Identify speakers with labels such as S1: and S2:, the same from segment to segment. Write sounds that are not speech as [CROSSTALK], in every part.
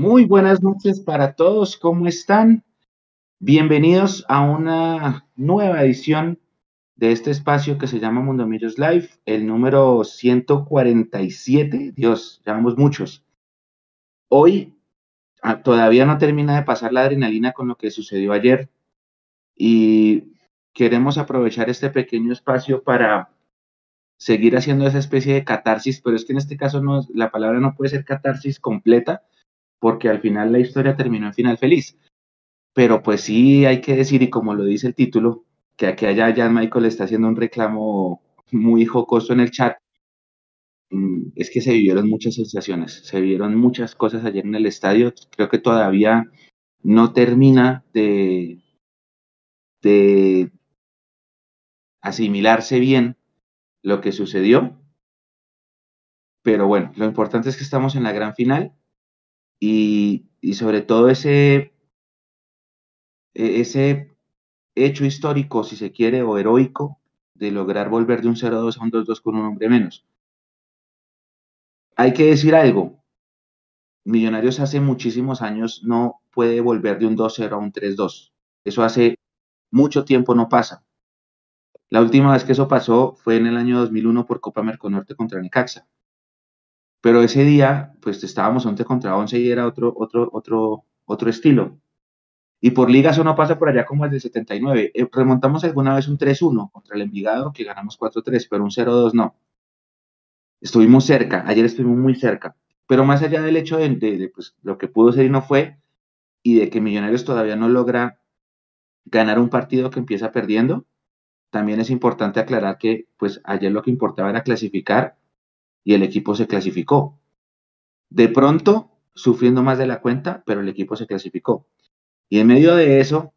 S1: Muy buenas noches para todos, ¿cómo están? Bienvenidos a una nueva edición de este espacio que se llama Mundo Millos Live, el número 147. Dios, llamamos muchos. Hoy ah, todavía no termina de pasar la adrenalina con lo que sucedió ayer y queremos aprovechar este pequeño espacio para seguir haciendo esa especie de catarsis, pero es que en este caso la palabra no puede ser catarsis completa porque al final la historia terminó en final feliz. Pero pues sí hay que decir, y como lo dice el título, que aquí allá Jan Michael está haciendo un reclamo muy jocoso en el chat, mm, es que se vivieron muchas sensaciones, se vivieron muchas cosas ayer en el estadio. Creo que todavía no termina de, de asimilarse bien lo que sucedió. Pero bueno, lo importante es que estamos en la gran final y, y sobre todo ese, e, ese hecho histórico, si se quiere, o heroico, de lograr volver de un 0-2 a un 2-2 con un hombre menos. Hay que decir algo. Millonarios hace muchísimos años no puede volver de un 2-0 a un 3-2. Eso hace mucho tiempo no pasa. La última vez que eso pasó fue en el año 2001 por Copa Merconorte contra Necaxa. Pero ese día, pues estábamos 11 contra 11 y era otro, otro, otro, otro estilo. Y por liga eso no pasa por allá como el de 79. Eh, remontamos alguna vez un 3-1 contra el Envigado, que ganamos 4-3, pero un 0-2 no. Estuvimos cerca, ayer estuvimos muy cerca. Pero más allá del hecho de, pues, lo que pudo ser y no fue, y de que Millonarios todavía no logra ganar un partido que empieza perdiendo, también es importante aclarar que pues ayer lo que importaba era clasificar y el equipo se clasificó. De pronto, sufriendo más de la cuenta, pero el equipo se clasificó. Y en medio de eso,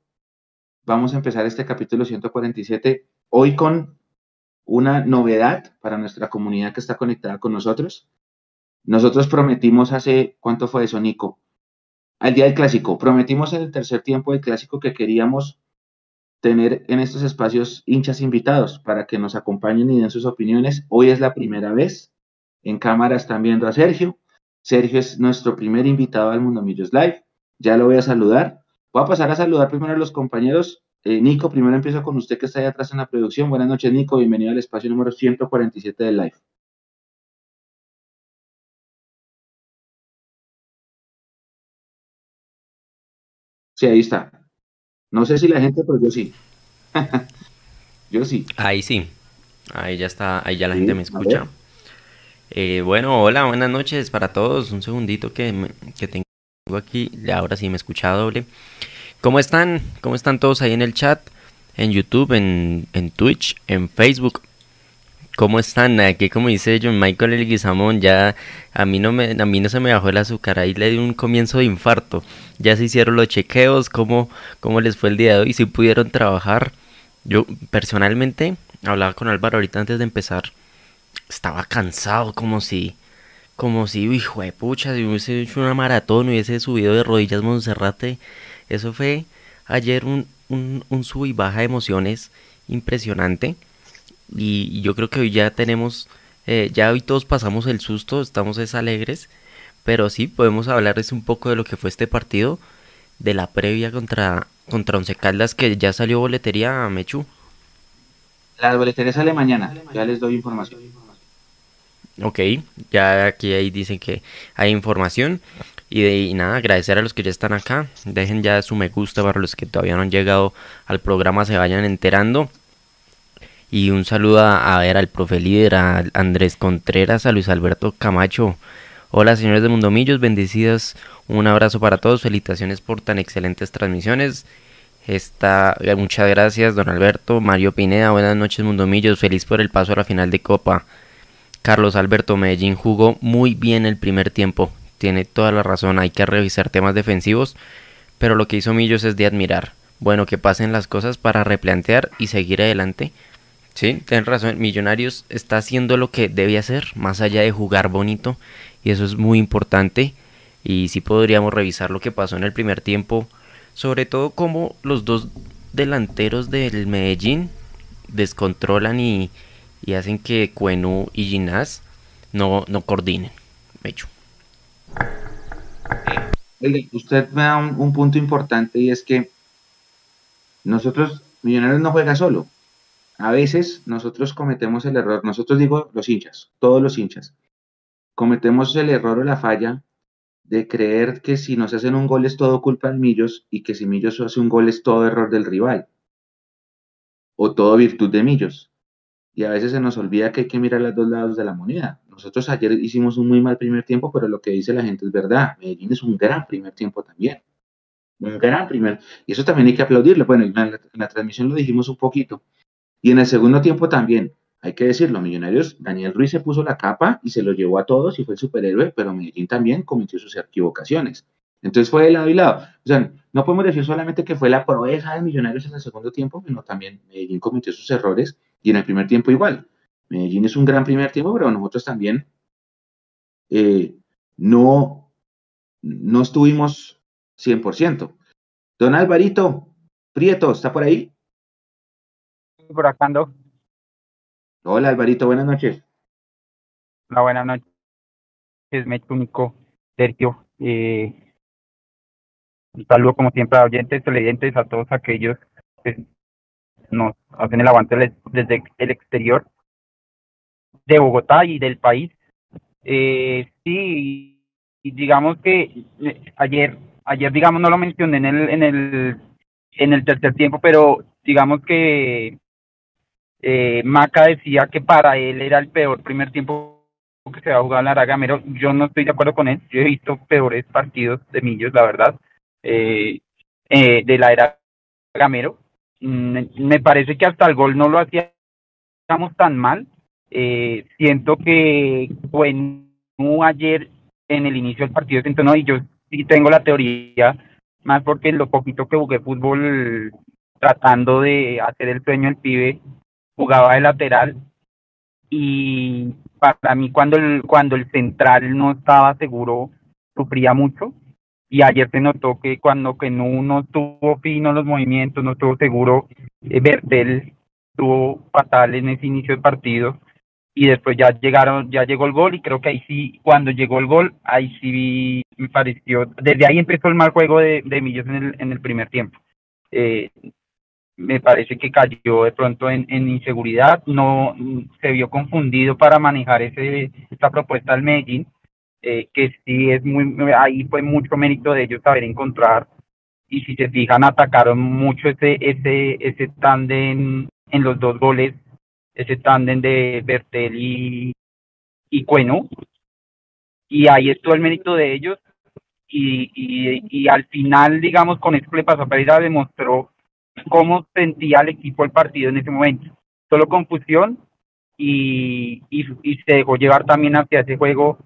S1: vamos a empezar este capítulo 147 hoy con una novedad para nuestra comunidad que está conectada con nosotros. Nosotros prometimos hace, ¿cuánto fue eso, Nico? Al día del clásico, prometimos en el tercer tiempo del clásico que queríamos tener en estos espacios hinchas invitados para que nos acompañen y den sus opiniones. Hoy es la primera vez. En cámara están viendo a Sergio. Sergio es nuestro primer invitado al Mundo Millos Live. Ya lo voy a saludar. Voy a pasar a saludar primero a los compañeros. Eh, Nico, primero empiezo con usted que está ahí atrás en la producción. Buenas noches, Nico. Bienvenido al espacio número 147 del live. Sí, ahí está. No sé si la gente, pero yo sí. [LAUGHS] yo sí.
S2: Ahí sí. Ahí ya está, ahí ya la gente me escucha. Eh, bueno, hola, buenas noches para todos. Un segundito que, que tengo aquí, ahora sí me escucha doble. ¿Cómo están? ¿Cómo están todos ahí en el chat? En YouTube, en, Twitch, en Facebook. ¿Cómo están? Aquí como dice John Michael el Guizamón, ya a mí no me a mí no se me bajó el azúcar, ahí le di un comienzo de infarto. Ya se hicieron los chequeos, cómo, cómo les fue el día de hoy, si pudieron trabajar. Yo personalmente hablaba con Álvaro ahorita antes de empezar. Estaba cansado, como si como si, hijo de pucha, si hubiese hecho una maratón, hubiese subido de rodillas Monserrate. Eso fue ayer un, un, sub y baja de emociones impresionante. Y, yo creo que hoy ya tenemos, eh, ya hoy todos pasamos el susto, estamos es alegres. Pero sí, podemos hablarles un poco de lo que fue este partido, de la previa contra, contra Once Caldas, que ya salió boletería, Mechu.
S1: La boletería sale mañana, ya les doy información.
S2: Ok, ya aquí ahí dicen que hay información. Y, nada, agradecer a los que ya están acá. Dejen ya su me gusta para los que todavía no han llegado al programa, se vayan enterando. Y un saludo a, ver al profe líder, a Andrés Contreras, a Luis Alberto Camacho. Hola señores de Mundomillos, bendecidas. Un abrazo para todos, felicitaciones por tan excelentes transmisiones. Está, muchas gracias, don Alberto. Mario Pineda, buenas noches, Mundomillos. Feliz por el paso a la final de Copa. Carlos Alberto Medellín jugó muy bien el primer tiempo. Tiene toda la razón, hay que revisar temas defensivos, pero lo que hizo Millos es de admirar. Bueno, que pasen las cosas para replantear y seguir adelante. Sí, tienes razón, Millonarios está haciendo lo que debe hacer, más allá de jugar bonito, y eso es muy importante. Y sí podríamos revisar lo que pasó en el primer tiempo, sobre todo cómo los dos delanteros del Medellín descontrolan y, y hacen que Cuenu y Ginás no, no coordinen. Mecho.
S1: usted me da un, un punto importante y es que nosotros, Millonarios no juega solo. A veces nosotros cometemos el error, nosotros digo los hinchas, todos los hinchas, cometemos el error o la falla de creer que si nos hacen un gol es todo culpa de Millos y que si Millos hace un gol es todo error del rival o todo virtud de Millos. Y a veces se nos olvida que hay que mirar los dos lados de la moneda. Nosotros ayer hicimos un muy mal primer tiempo, pero lo que dice la gente es verdad. Medellín es un gran primer tiempo también. Un gran primer. Y eso también hay que aplaudirlo. Bueno, en la, transmisión lo dijimos un poquito. Y en el segundo tiempo también hay que decirlo, Millonarios, Daniel Ruiz se puso la capa y se lo llevó a todos y fue el superhéroe, pero Medellín también cometió sus equivocaciones. Entonces fue de lado y lado. O sea, no podemos decir solamente que fue la proeza de Millonarios en el segundo tiempo, sino también Medellín cometió sus errores y en el primer tiempo igual. Medellín es un gran primer tiempo, pero nosotros también eh, no, no estuvimos 100%. Don Alvarito Prieto, ¿está por ahí?
S3: Por acá ando.
S1: Hola Alvarito, buenas noches.
S3: Hola, buenas noches. Es único, Sergio. Eh, un saludo como siempre a oyentes, televidentes, a todos aquellos que nos hacen el aguante desde el exterior de Bogotá y del país. Eh, sí, y digamos que eh, ayer, ayer digamos no lo mencioné en el, en el, en el tercer tiempo, pero digamos que eh, Maca decía que para él era el peor primer tiempo que se va a jugar en la Gamero. Yo no estoy de acuerdo con él. Yo he visto peores partidos de Millos, la verdad, eh, de la era Gamero. Mm, me parece que hasta el gol no lo hacíamos tan mal. Eh, siento que ayer en el inicio del partido siento no y yo sí tengo la teoría más porque lo poquito que jugué fútbol tratando de hacer el sueño al pibe jugaba de lateral y para mí cuando el, cuando el central no estaba seguro sufría mucho y ayer se notó que cuando que no, no estuvo fino los movimientos, no estuvo seguro, eh, Bertel estuvo fatal en ese inicio de partido y después ya llegaron, ya llegó el gol y creo que ahí sí, cuando llegó el gol, ahí sí me pareció, desde ahí empezó el mal juego de, de Millos en el, en el primer tiempo. Eh, me parece que cayó de pronto en, inseguridad, no se vio confundido para manejar ese, esta propuesta al Medellín, eh, que sí es muy, ahí fue mucho mérito de ellos saber encontrar, y si se fijan, atacaron mucho ese, ese, ese tándem en los dos goles, ese tándem de Bertel y, y Cueno, y ahí estuvo el mérito de ellos, y, y, y al final, digamos, con esto le pasó a Pereira, demostró cómo sentía el equipo el partido en ese momento. Solo confusión y, y, se dejó llevar también hacia ese juego.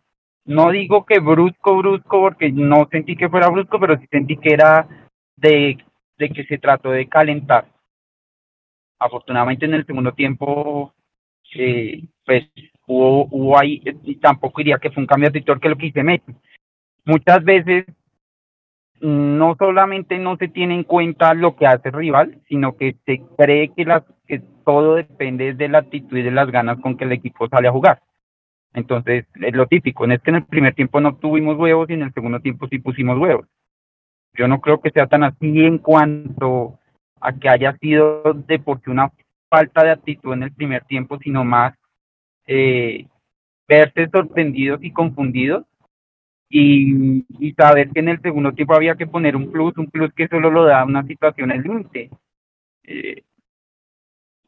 S3: No digo que brusco, brusco, porque no sentí que fuera brusco, pero sí sentí que era de, de que se trató de calentar. Afortunadamente en el segundo tiempo, eh, pues hubo, ahí, y tampoco diría que fue un cambio de actitud que lo que hice Messi. Muchas veces no solamente no se tiene en cuenta lo que hace el rival, sino que se cree que, que todo depende de la actitud y de las ganas con que el equipo sale a jugar. Entonces, es lo típico, no es que en el primer tiempo no tuvimos huevos y en el segundo tiempo sí pusimos huevos. Yo no creo que sea tan así en cuanto a que haya sido de porque una falta de actitud en el primer tiempo, sino más eh, verse sorprendidos y confundidos y, y, saber que en el segundo tiempo había que poner un plus, un plus que solo lo da una situación al límite. Eh,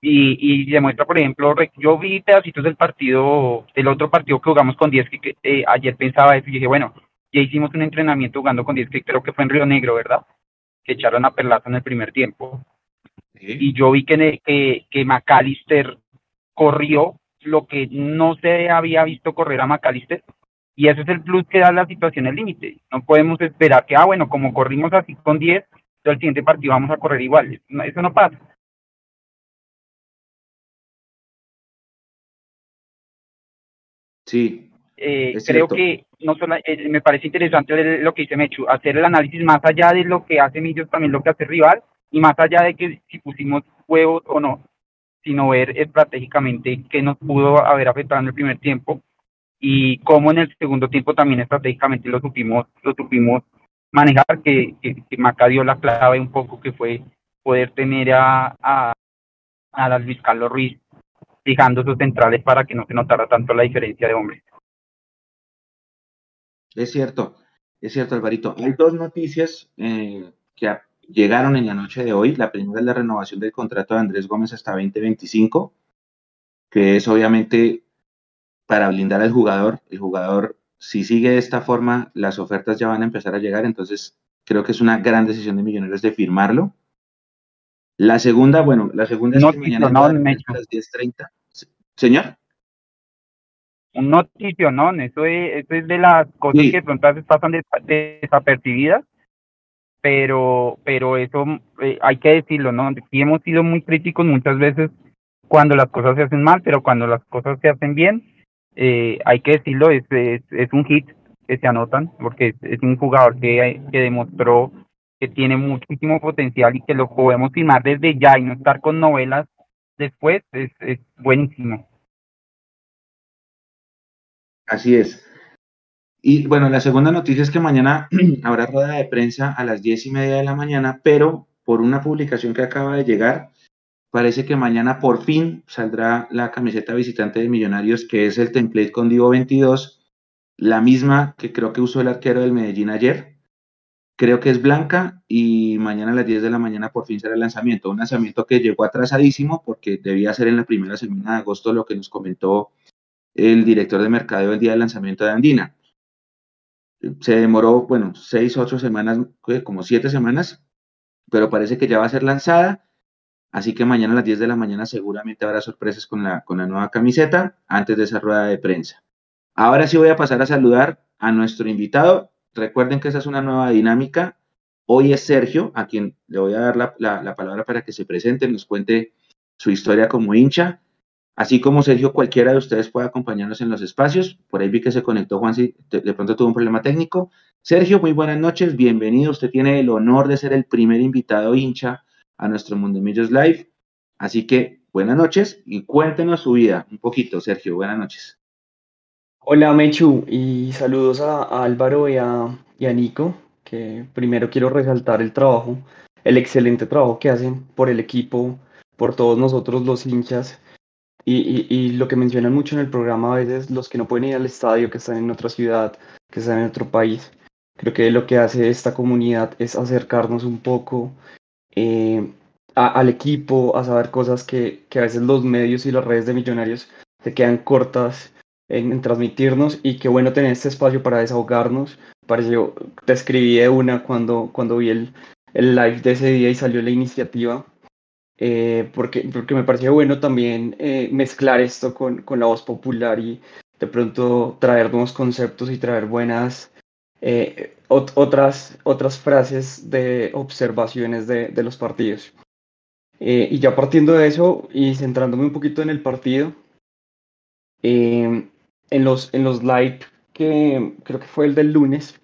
S3: y, y demuestra, por ejemplo, yo vi pedacitos del partido, del otro partido que jugamos con 10, que, eh, ayer pensaba eso y dije, bueno, ya hicimos un entrenamiento jugando con 10, que creo que fue en Río Negro, ¿verdad? Que echaron a Perlaza en el primer tiempo. Y yo vi que, que, que McAllister corrió lo que no se había visto correr a McAllister, y ese es el plus que da la situación al límite. No podemos esperar que, ah, bueno, como corrimos así con 10, el siguiente partido vamos a correr igual. eso no pasa.
S1: Sí.
S3: Eh, creo que no solo, eh, me parece interesante lo que dice Mechu, hacer el análisis más allá de lo que hace Millos, también lo que hace rival, y más allá de que si pusimos huevos o no, sino ver estratégicamente qué nos pudo haber afectado en el primer tiempo y cómo en el segundo tiempo también estratégicamente lo supimos, lo supimos manejar, que, que, Maca dio la clave un poco, que fue poder tener a, a, a Luis Carlos Ruiz fijando sus centrales para que no se notara tanto la diferencia de hombres.
S1: Es cierto, es cierto, Alvarito. Hay dos noticias eh, que llegaron en la noche de hoy. La primera es la renovación del contrato de Andrés Gómez hasta 2025, que es obviamente para blindar al jugador. El jugador, si sigue de esta forma, las ofertas ya van a empezar a llegar, entonces creo que es una gran decisión de Millonarios de firmarlo. La segunda, bueno, la segunda es que mañana a las 10.30. Señor.
S3: Un noticio, ¿no? Eso es, eso es de las cosas que de pronto a veces pasan desapercibidas, pero, pero eso eh, hay que decirlo, ¿no? Sí hemos sido muy críticos muchas veces cuando las cosas se hacen mal, pero cuando las cosas se hacen bien, eh, hay que decirlo, es, es, un hit que se anotan, porque es, un jugador que, que demostró que tiene muchísimo potencial y que lo podemos filmar desde ya y no estar con novelas después, es, es buenísimo.
S1: Así es. Y bueno, la segunda noticia es que mañana [CLEARS THROAT] habrá rueda de prensa a las diez y media de la mañana, pero por una publicación que acaba de llegar, parece que mañana por fin saldrá la camiseta visitante de Millonarios, que es el template con Divo 22, la misma que creo que usó el arquero del Medellín ayer. Creo que es blanca y mañana a las 10 de la mañana por fin será el lanzamiento. Un lanzamiento que llegó atrasadísimo porque debía ser en la primera semana de agosto lo que nos comentó el director de mercadeo el día del lanzamiento de Andina. Se demoró, bueno, seis, ocho semanas, como siete semanas, pero parece que ya va a ser lanzada Así que mañana a las 10 de la mañana seguramente habrá sorpresas con la, con la nueva camiseta antes de esa rueda de prensa. Ahora sí voy a pasar a saludar a nuestro invitado. Recuerden que esa es una nueva dinámica. Hoy es Sergio, a quien le voy a dar la, la, palabra para que se presente, nos cuente su historia como hincha. Así como Sergio, cualquiera de ustedes puede acompañarnos en los espacios. Por ahí vi que se conectó Juan, si de pronto tuvo un problema técnico. Sergio, muy buenas noches, bienvenido. Usted tiene el honor de ser el primer invitado hincha a nuestro Mundo Millos Live. Así que buenas noches y cuéntenos su vida un poquito, Sergio. Buenas noches.
S4: Hola, Mechu, y saludos a, Álvaro y a, Nico, que primero quiero resaltar el trabajo, el excelente trabajo que hacen por el equipo, por todos nosotros los hinchas. Y, lo que mencionan mucho en el programa a veces, los que no pueden ir al estadio, que están en otra ciudad, que están en otro país. Creo que lo que hace esta comunidad es acercarnos un poco eh, al equipo, a saber cosas que, que, a veces los medios y las redes de millonarios se quedan cortas en, transmitirnos y qué bueno tener este espacio para desahogarnos. Pareció, te escribí una cuando, cuando vi el, el live de ese día y salió la iniciativa, eh, porque, porque me pareció bueno también eh, mezclar esto con, con la voz popular y de pronto traer nuevos conceptos y traer buenas eh, otras, otras frases de observaciones de, de los partidos. Eh, y ya partiendo de eso y centrándome un poquito en el partido, eh, en, los, en los live que creo que fue el del lunes,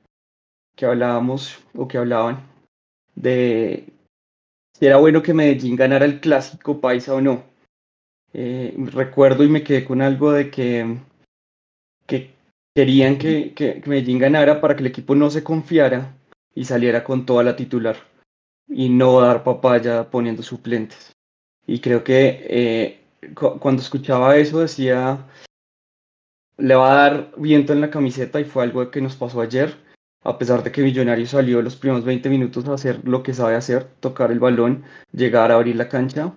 S4: que hablábamos o que hablaban de si era bueno que Medellín ganara el clásico paisa o no. recuerdo y me quedé con algo de que, que querían que, que, Medellín ganara para que el equipo no se confiara y saliera con toda la titular y no dar papaya poniendo suplentes. Y creo que eh, cuando escuchaba eso decía, le va a dar viento en la camiseta y fue algo que nos pasó ayer, a pesar de que Millonario salió los primeros 20 minutos a hacer lo que sabe hacer, tocar el balón, llegar a abrir la cancha.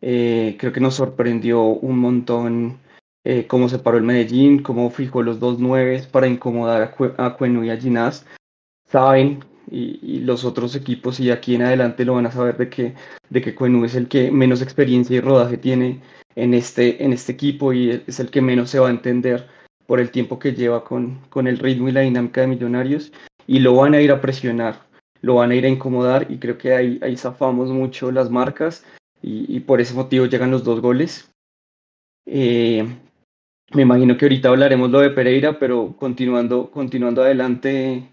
S4: Eh, creo que nos sorprendió un montón eh, cómo se paró el Medellín, cómo fijó los dos nueves para incomodar a, Cuenu y a Ginás. Saben, y, los otros equipos, y aquí en adelante lo van a saber de que, de que Cuenu es el que menos experiencia y rodaje tiene en este, en este equipo y es el que menos se va a entender por el tiempo que lleva con, con el ritmo y la dinámica de Millonarios. Y lo van a ir a presionar, lo van a ir a incomodar y creo que ahí, ahí zafamos mucho las marcas y, y por ese motivo llegan los dos goles. Eh, me imagino que ahorita hablaremos lo de Pereira, pero continuando, continuando adelante,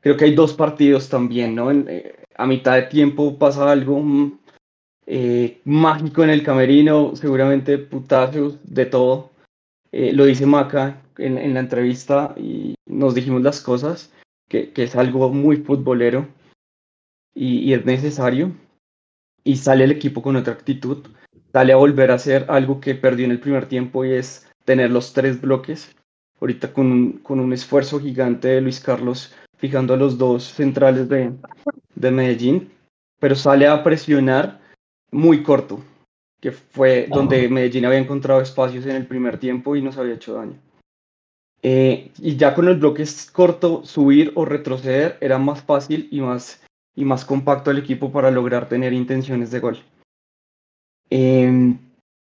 S4: creo que hay dos partidos también, ¿no? Eh, a mitad de tiempo pasa algo mm, eh, mágico en el camerino, seguramente putazos de todo. Eh, lo dice Maca en, en, la entrevista y nos dijimos las cosas. que, es algo muy futbolero y, es necesario. Y sale el equipo con otra actitud, sale a volver a hacer algo que perdió en el primer tiempo y es tener los tres bloques. Ahorita con, con un esfuerzo gigante de Luis Carlos fijando a los dos centrales de, de Medellín, pero sale a presionar muy corto, que fue donde Medellín había encontrado espacios en el primer tiempo y nos había hecho daño. Eh, y ya con el bloque corto, subir o retroceder era más fácil y más, y más compacto el equipo para lograr tener intenciones de gol. Em,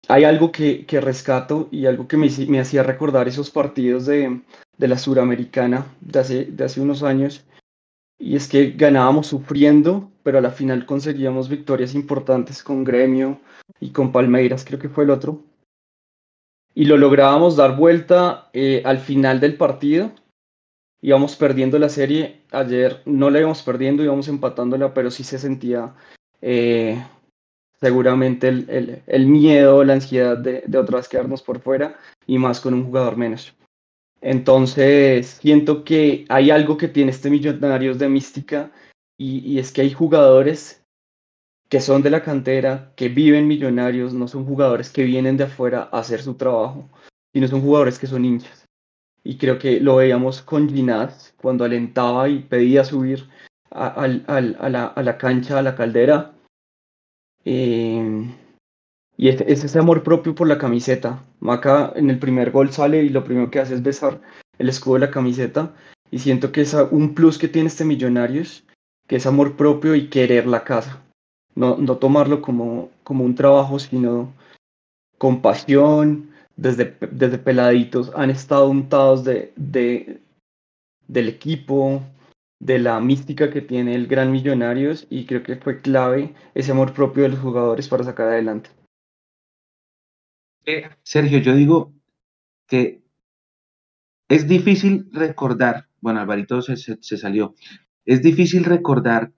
S4: hay algo que, que, rescato y algo que me, me hacía recordar esos partidos de, de, la Suramericana de hace, de hace unos años, y es que ganábamos sufriendo, pero a la final conseguíamos victorias importantes con Gremio y con Palmeiras, creo que fue el otro y lo lográbamos dar vuelta eh, al final del partido. Íbamos perdiendo la serie. Ayer no la íbamos perdiendo, íbamos empatándola, pero sí se sentía eh, seguramente el, el, miedo, la ansiedad de, de otra vez quedarnos por fuera y más con un jugador menos. Entonces, siento que hay algo que tiene este Millonarios de mística y, y es que hay jugadores que son de la cantera, que viven millonarios, no son jugadores que vienen de afuera a hacer su trabajo, sino son jugadores que son hinchas. Y creo que lo veíamos con Ginás cuando alentaba y pedía subir a, la, cancha, a la caldera. Eh, y es, ese amor propio por la camiseta. Maca en el primer gol sale y lo primero que hace es besar el escudo de la camiseta. Y siento que es un plus que tiene este Millonarios, que es amor propio y querer la casa no, no tomarlo como, como un trabajo, sino con pasión, desde, desde peladitos han estado untados de, de, del equipo, de la mística que tiene el Gran Millonarios y creo que fue clave ese amor propio de los jugadores para sacar adelante.
S1: Eh, Sergio, yo digo que es difícil recordar, bueno, Alvarito se, se salió, es difícil recordar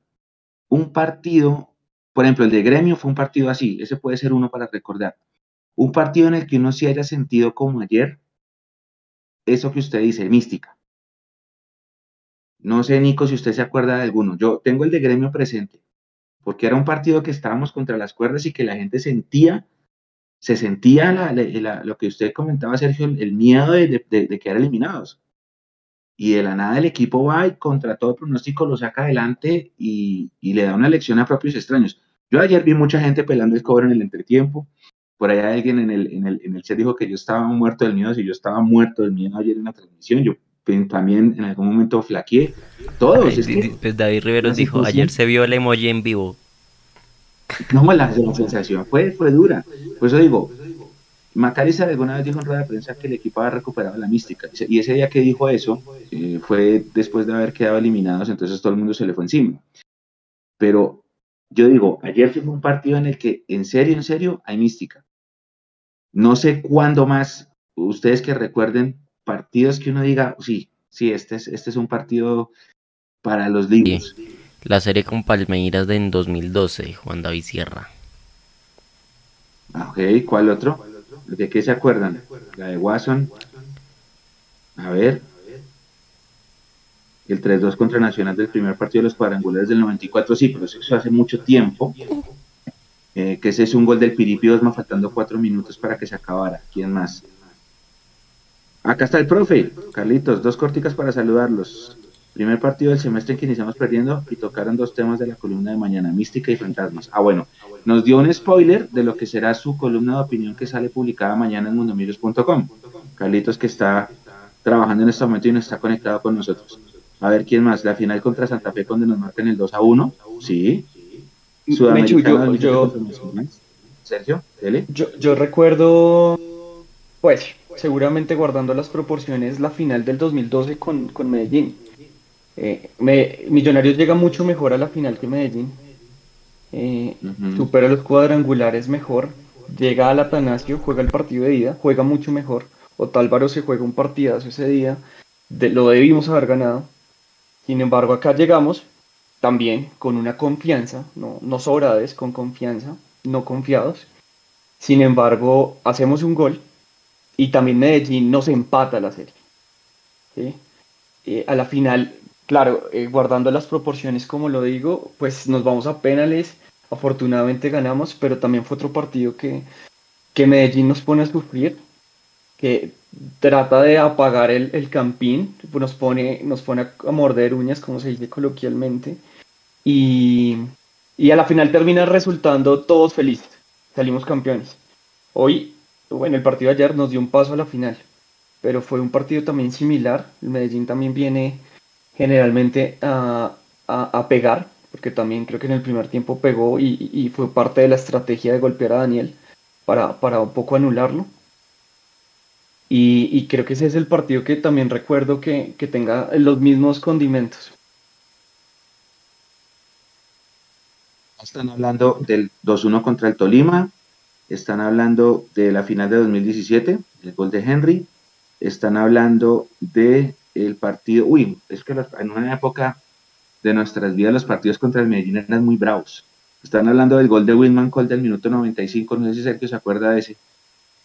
S1: un partido por ejemplo, el de Gremio fue un partido así, ese puede ser uno para recordar. Un partido en el que uno sí haya sentido como ayer, eso que usted dice, mística. No sé, Nico, si usted se acuerda de alguno. Yo tengo el de Gremio presente, porque era un partido que estábamos contra las cuerdas y que la gente sentía, se sentía lo que usted comentaba, Sergio, el miedo de, de quedar eliminados y de la nada el equipo va y contra todo pronóstico lo saca adelante y, le da una lección a propios extraños. Yo ayer vi mucha gente pelando el cobre en el entretiempo. Por allá alguien en el, en el, en el chat dijo que yo estaba muerto del miedo. Si yo estaba muerto del miedo ayer en la transmisión, yo también en algún momento flaqueé. Todos.
S2: pues David Riveros dijo, ayer se vio el emoji en vivo.
S1: No, la, la sensación fue, fue dura. Por eso digo, Macariza alguna vez dijo en rueda de prensa que el equipo había recuperado la mística. Y ese día que dijo eso eh, fue después de haber quedado eliminados, entonces todo el mundo se le fue encima. Pero yo digo, ayer fue un partido en el que, en serio, en serio, hay mística. No sé cuándo más, ustedes que recuerden partidos que uno diga, sí, sí, este es, este es un partido para los libros.
S2: La serie con Palmeiras de en 2012, Juan David Sierra.
S1: Ah, ok, ¿cuál otro? ¿De qué se acuerdan? La de Watson. A ver. El 3-2 contra Nacional del primer partido de los cuadrangulares del 94, sí, pero eso hace mucho tiempo. Eh, que ese es un gol del Piripi Osma, faltando cuatro minutos para que se acabara. ¿Quién más? Acá está el profe, Carlitos, dos corticas para saludarlos. Primer partido del semestre en que iniciamos perdiendo y tocaron dos temas de la columna de mañana, mística y fantasmas. Ah, bueno, nos dio un spoiler de lo que será su columna de opinión que sale publicada mañana en mundomillos.com. Carlitos que está trabajando en este momento y no está conectado con nosotros. A ver quién más, la final contra Santa Fe donde nos marcan el 2 a 1. Sí.
S4: Sudamericano yo, Sergio, Yo, yo recuerdo, pues, seguramente guardando las proporciones, la final del 2012 con, con Medellín eh, Millonarios llega mucho mejor a la final que Medellín. Supera los cuadrangulares mejor. Llega al Atanasio, juega el partido de ida, juega mucho mejor. Otálvaro se juega un partidazo ese día. lo debimos haber ganado. Sin embargo, acá llegamos también con una confianza, no, no sobrades, con confianza, no confiados. Sin embargo, hacemos un gol y también Medellín nos empata la serie. Eh, a la final claro, eh, guardando las proporciones como lo digo, pues nos vamos a penales, afortunadamente ganamos, pero también fue otro partido que, que Medellín nos pone a sufrir, que trata de apagar el, el campín, nos pone, nos pone a morder uñas, como se dice coloquialmente, y, y a la final termina resultando todos felices, salimos campeones. Hoy, en el partido de ayer nos dio un paso a la final, pero fue un partido también similar, el Medellín también viene generalmente a, a, pegar, porque también creo que en el primer tiempo pegó y, y, fue parte de la estrategia de golpear a Daniel para, para un poco anularlo. Y, creo que ese es el partido que también recuerdo que, tenga los mismos condimentos.
S1: Están hablando del 2-1 contra el Tolima, están hablando de la final de 2017, el gol de Henry, están hablando de el partido, uy, es que en una época de nuestras vidas los partidos contra el Medellín eran muy bravos. Están hablando del gol de Wilman Cole del minuto 95, no sé si Sergio se acuerda de ese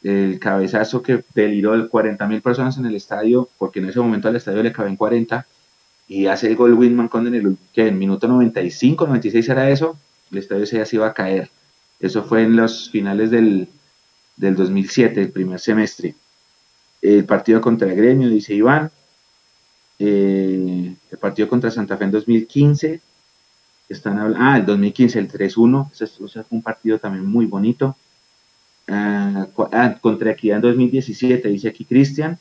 S1: el cabezazo que deliró 40 mil personas en el estadio, porque en ese momento al estadio le caben 40, y hace el gol Winman con en el que en minuto 95, 96 era eso, el estadio se iba a caer. Eso fue en los finales del, del 2007, el primer semestre. El partido contra el Gremio, dice Iván. Eh, el partido contra Santa Fe en 2015. Están ah, el 2015, el 3-1. Ese, ese fue un partido también muy bonito. Ah, ah, contra Equidad en 2017, dice aquí Cristian,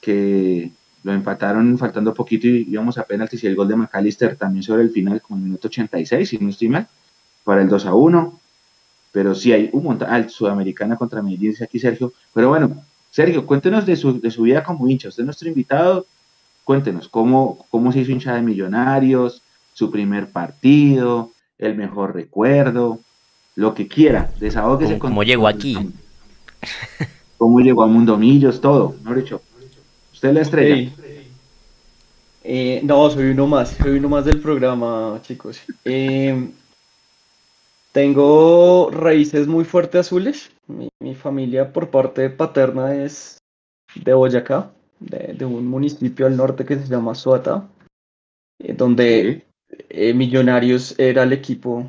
S1: que lo empataron faltando poquito y íbamos a penaltis y el gol de McAllister también sobre el final, como el minuto 86, si no estoy mal, para el 2 a 1. Pero sí hay un montón, al Sudamericana contra Medellín, dice aquí Sergio. Pero bueno, Sergio, cuéntenos de su, de su vida como hincha. Usted es nuestro invitado. Cuéntenos cómo, cómo se hizo hincha de Millonarios, su primer partido, el mejor recuerdo, lo que quiera, desahógese.
S2: ¿Cómo, llegó aquí?
S1: ¿Cómo llegó a Mundo Millos? Todo, no dicho. Usted es la estrella.
S4: Eh, no, soy uno más, soy uno más del programa, chicos. Eh, tengo raíces muy fuertes azules. Mi, familia por parte paterna es de Boyacá, de, un municipio al norte que se llama Suata, eh, donde Millonarios era el equipo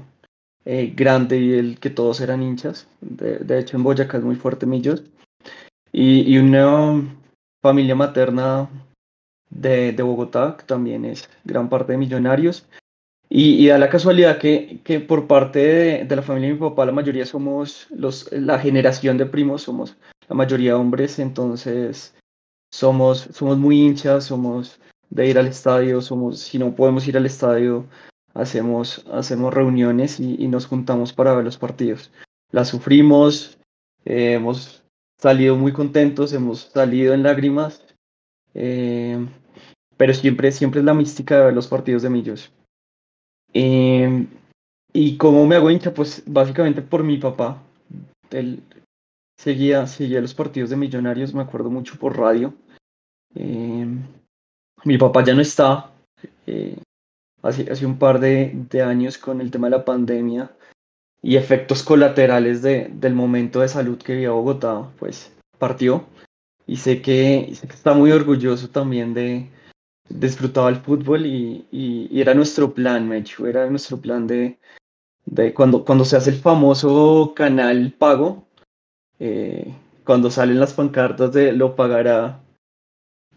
S4: eh, grande y el que todos eran hinchas. De, hecho, en Boyacá es muy fuerte Millos. Y, una familia materna de, Bogotá, que también es gran parte de millonarios. Y, da la casualidad que, que por parte de, la familia de mi papá, la mayoría somos los, la generación de primos, somos la mayoría hombres, entonces somos, somos muy hinchas, somos de ir al estadio, somos, si no podemos ir al estadio, hacemos, hacemos reuniones y, nos juntamos para ver los partidos. La sufrimos, eh, hemos salido muy contentos, hemos salido en lágrimas, eh, pero siempre, siempre es la mística de ver los partidos de Millos. Eh, y como me hago hincha, pues básicamente por mi papá. Seguía, seguía los partidos de Millonarios, me acuerdo mucho por radio. mi papá ya no está, hace, un par de, años con el tema de la pandemia y efectos colaterales de, del momento de salud que vivía Bogotá, pues partió. Y sé que, está muy orgulloso también de, disfrutar el fútbol y, era nuestro plan, Mechu, era nuestro plan de, de cuando, cuando se hace el famoso canal pago, eh, cuando salen las pancartas de lo pagará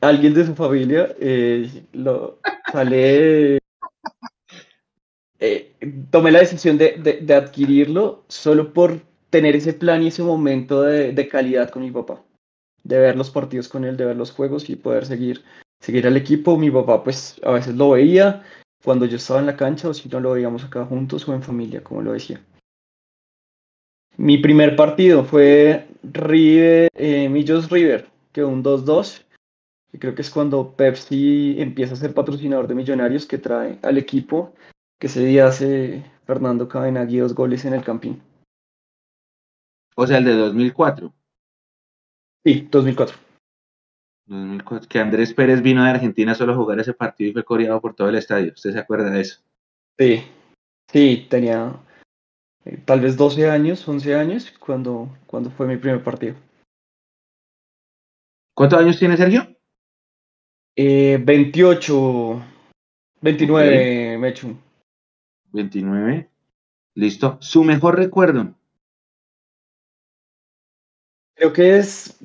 S4: alguien de su familia, eh, lo, sale [LAUGHS] eh, tomé la decisión de, adquirirlo solo por tener ese plan y ese momento de, calidad con mi papá, de ver los partidos con él, de ver los juegos y poder seguir, seguir al equipo. Mi papá pues a veces lo veía cuando yo estaba en la cancha o si no lo veíamos acá juntos o en familia, como lo decía. Mi primer partido fue River, eh, Millos River, que un 2-2. Y creo que es cuando Pepsi empieza a ser patrocinador de Millonarios que trae al equipo que ese día hace Fernando Cabenagui dos goles en el Campín.
S1: O sea, el de 2004.
S4: Sí, 2004.
S1: 2004. Que Andrés Pérez vino de Argentina solo a jugar ese partido y fue coreado por todo el estadio. ¿Usted se acuerda de eso?
S4: Sí, sí, tenía eh, tal vez 12 años, 11 años cuando, cuando fue mi primer partido.
S1: ¿Cuántos años tiene Sergio?
S4: Eh, 28, 29, Mechu.
S1: 29. Listo. Su mejor recuerdo.
S4: Creo que es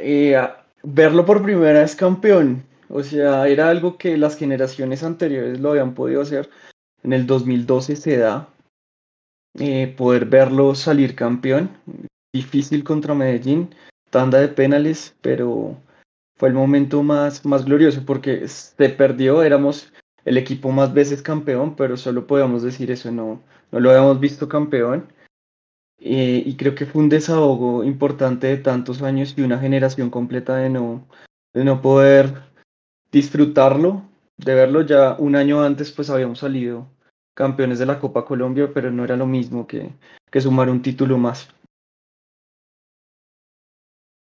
S4: eh, verlo por primera vez campeón. O sea, era algo que las generaciones anteriores lo habían podido hacer. En el 2012 se da eh, poder verlo salir campeón. Difícil contra Medellín, tanda de penales, pero fue el momento más, más glorioso porque se perdió, éramos el equipo más veces campeón, pero solo podíamos decir eso, no, no lo habíamos visto campeón. Eh, y creo que fue un desahogo importante de tantos años y una generación completa de no, de no poder disfrutarlo, de verlo ya un año antes, pues habíamos salido campeones de la Copa Colombia, pero no era lo mismo que, que sumar un título más.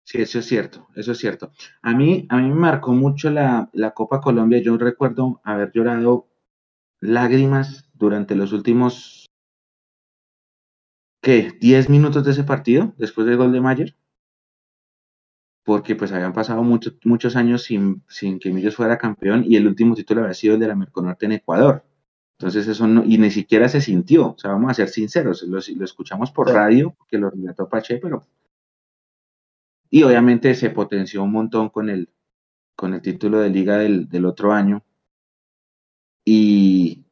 S1: Sí, eso es cierto, eso es cierto. A mí, a mí me marcó mucho la, la Copa Colombia. Yo recuerdo haber llorado lágrimas durante los últimos, ¿qué? 10 minutos de ese partido, después del gol de Mayer. Porque pues habían pasado muchos muchos años sin, sin que Millos fuera campeón y el último título había sido el de la Merconorte en Ecuador. Entonces eso no, y ni siquiera se sintió, o sea, vamos a ser sinceros, lo, lo escuchamos por radio, que lo relató Pache, pero y obviamente se potenció un montón con el, con el título de liga del, del otro año. Y,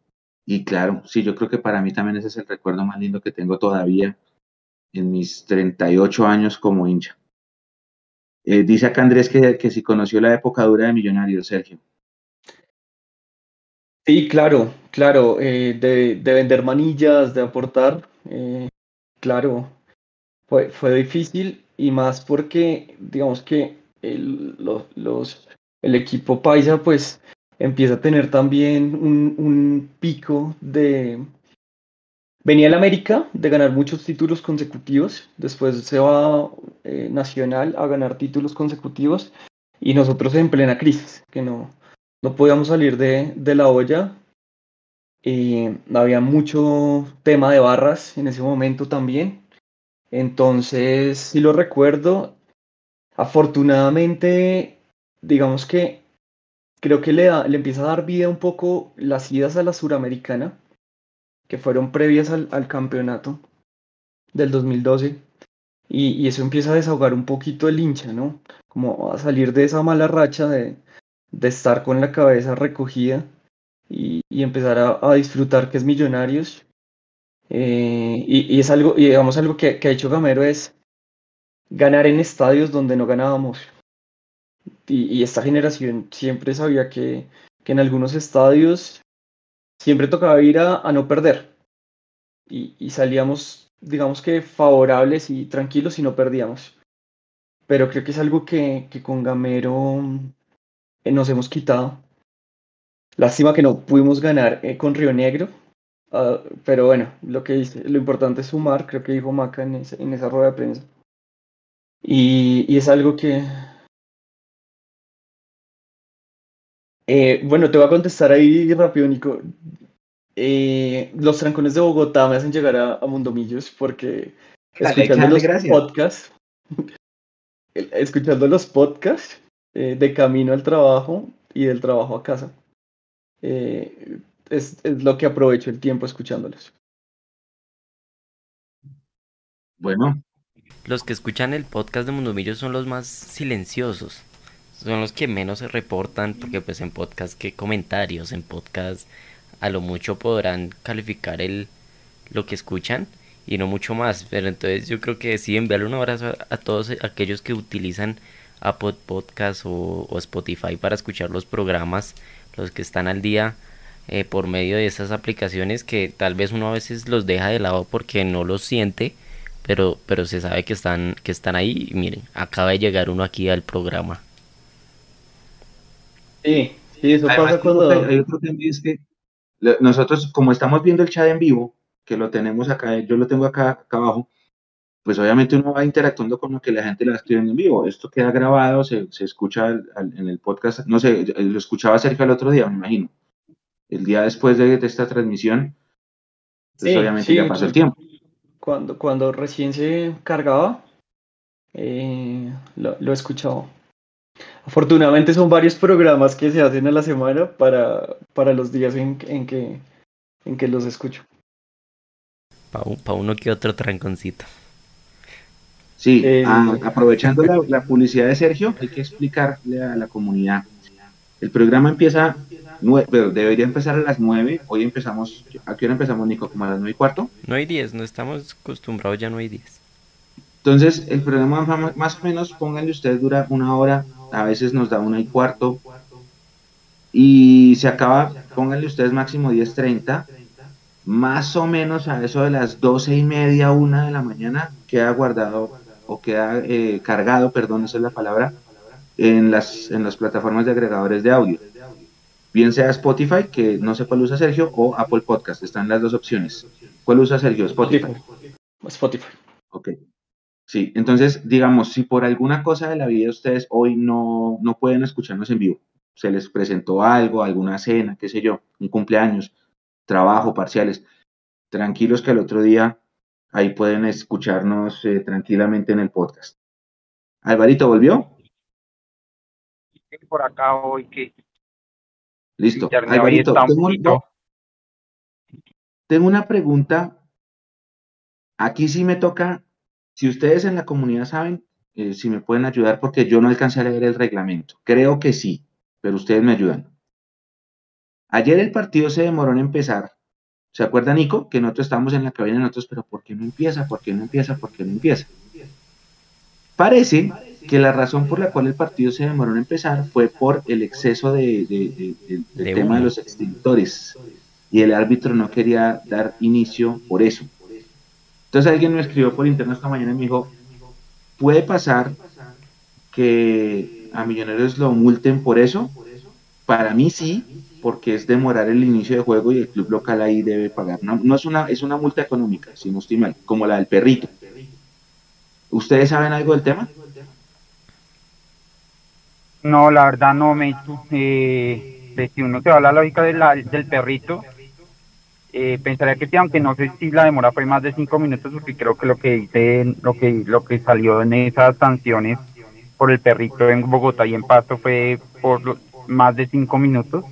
S1: y, claro, sí, yo creo que para mí también ese es el recuerdo más lindo que tengo todavía en mis 38 años como hincha. Eh, dice acá Andrés que, que si conoció la época dura de Millonarios, Sergio.
S4: Sí, claro, claro, eh, de, de, vender manillas, de aportar, eh, claro, fue, fue difícil y más porque digamos que el, los, el equipo paisa pues empieza a tener también un, un pico de... Venía el América de ganar muchos títulos consecutivos, después se va eh, Nacional a ganar títulos consecutivos y nosotros en plena crisis, que no, no podíamos salir de, de la olla. y había mucho tema de barras en ese momento también. Entonces, si lo recuerdo, afortunadamente, digamos que creo que le, da, le empieza a dar vida un poco las idas a la Suramericana, que fueron previas al, al campeonato del 2012. Y, y, eso empieza a desahogar un poquito el hincha, ¿no? Como a salir de esa mala racha de, de estar con la cabeza recogida y, y empezar a, a, disfrutar que es Millonarios eh, y, y, es algo, y digamos algo que, que, ha hecho Gamero es ganar en estadios donde no ganábamos. Y, y esta generación siempre sabía que, que, en algunos estadios siempre tocaba ir a, a no perder. Y, salíamos, digamos que favorables y tranquilos y no perdíamos. Pero creo que es algo que, que con Gamero nos hemos quitado. Lástima que no pudimos ganar eh, con Río Negro, Uh, pero bueno, lo que dice, lo importante es sumar, creo que dijo Maca en, ese, en esa rueda de prensa. Y, y es algo que... Eh, bueno, te voy a contestar ahí rápido, Nico. Eh, los trancones de Bogotá me hacen llegar a, a Mundomillos porque [LAUGHS] escuchando los podcasts, escuchando los podcasts eh, de camino al trabajo y del trabajo a casa, eh, es, es, lo que aprovecho el tiempo escuchándolos.
S1: Bueno.
S2: Los que escuchan el podcast de Mundomillos son los más silenciosos. Son los que menos se reportan porque pues en podcast que comentarios, en podcast a lo mucho podrán calificar el lo que escuchan y no mucho más. Pero entonces yo creo que sí enviarle un abrazo a, a todos aquellos que utilizan Apple Podcast o, o Spotify para escuchar los programas, los que están al día eh, por medio de esas aplicaciones que tal vez uno a veces los deja de lado porque no los siente, pero, pero se sabe que están, que están ahí. Y miren, acaba de llegar uno aquí al programa.
S4: Sí, sí, eso
S1: Además,
S4: pasa cuando...
S1: Hay otro tema es que nosotros, como estamos viendo el chat en vivo, que lo tenemos acá, yo lo tengo acá, acá abajo, pues obviamente uno va interactuando con lo que la gente le va escribiendo en vivo. Esto queda grabado, se, se escucha al, al, en el podcast, no sé, lo escuchaba cerca el otro día, me imagino el día después de, de esta transmisión, pues
S4: sí,
S1: obviamente
S4: sí,
S1: ya pasó el tiempo.
S4: Cuando, cuando recién se cargaba, eh, lo, lo he escuchado. Afortunadamente son varios programas que se hacen a la semana para, para los días en, en que, en que los escucho.
S2: Para uno que otro tranconcito.
S1: Sí, eh, aprovechando la, publicidad de Sergio, hay que explicarle a la comunidad. El programa empieza, pero debería empezar a las 9. Hoy empezamos, ¿a qué hora empezamos, Nico? ¿Como a las 9 y cuarto?
S2: No hay 10, no estamos acostumbrados, ya no hay 10.
S1: Entonces, el programa más o menos, pónganle ustedes, dura una hora, a veces nos da una y cuarto, y se acaba, pónganle ustedes máximo 10.30 más o menos a eso de las doce y media, una de la mañana, queda guardado o queda eh, cargado, perdón, esa es la palabra, en las, en las plataformas de agregadores de audio. Bien sea Spotify, que no sé cuál usa Sergio, o Apple Podcast, están las dos opciones. ¿Cuál usa Sergio? Spotify.
S4: Spotify.
S1: Ok. Sí, entonces, digamos, si por alguna cosa de la vida ustedes hoy no, no pueden escucharnos en vivo, se les presentó algo, alguna cena, qué sé yo, un cumpleaños, trabajo, parciales. Tranquilos que el otro día ahí pueden escucharnos eh, tranquilamente en el podcast. Alvarito, ¿volvió?
S3: Por acá hoy que...
S1: Listo. Alvarito, tengo, tengo una pregunta. Aquí sí me toca, si ustedes en la comunidad saben, eh, si me pueden ayudar, porque yo no alcancé a leer el reglamento. Creo que sí, pero ustedes me ayudan. Ayer el partido se demoró en empezar. ¿Se acuerda, Nico? Que nosotros estábamos en la cabina nosotros, pero ¿por qué no empieza? ¿Por qué no empieza? ¿Por qué no empieza? Parece que la razón por la cual el partido se demoró en empezar fue por el exceso de, del tema de los extintores. Y el árbitro no quería dar inicio por eso. Entonces alguien me escribió por internet esta mañana y me dijo, ¿puede pasar que a Millonarios lo multen por eso? Para mí sí, porque es demorar el inicio de juego y el club local ahí debe pagar. No, es una es una multa económica, si no estoy como la del perrito. ¿Ustedes saben algo del tema?
S3: No, la verdad no me eh, si uno se va a la lógica de del perrito, eh, pensaría que sí, aunque no sé si la demora fue más de cinco minutos, porque creo que lo que dice, lo que lo que salió en esas sanciones por el perrito en Bogotá y en Pasto fue por más de cinco minutos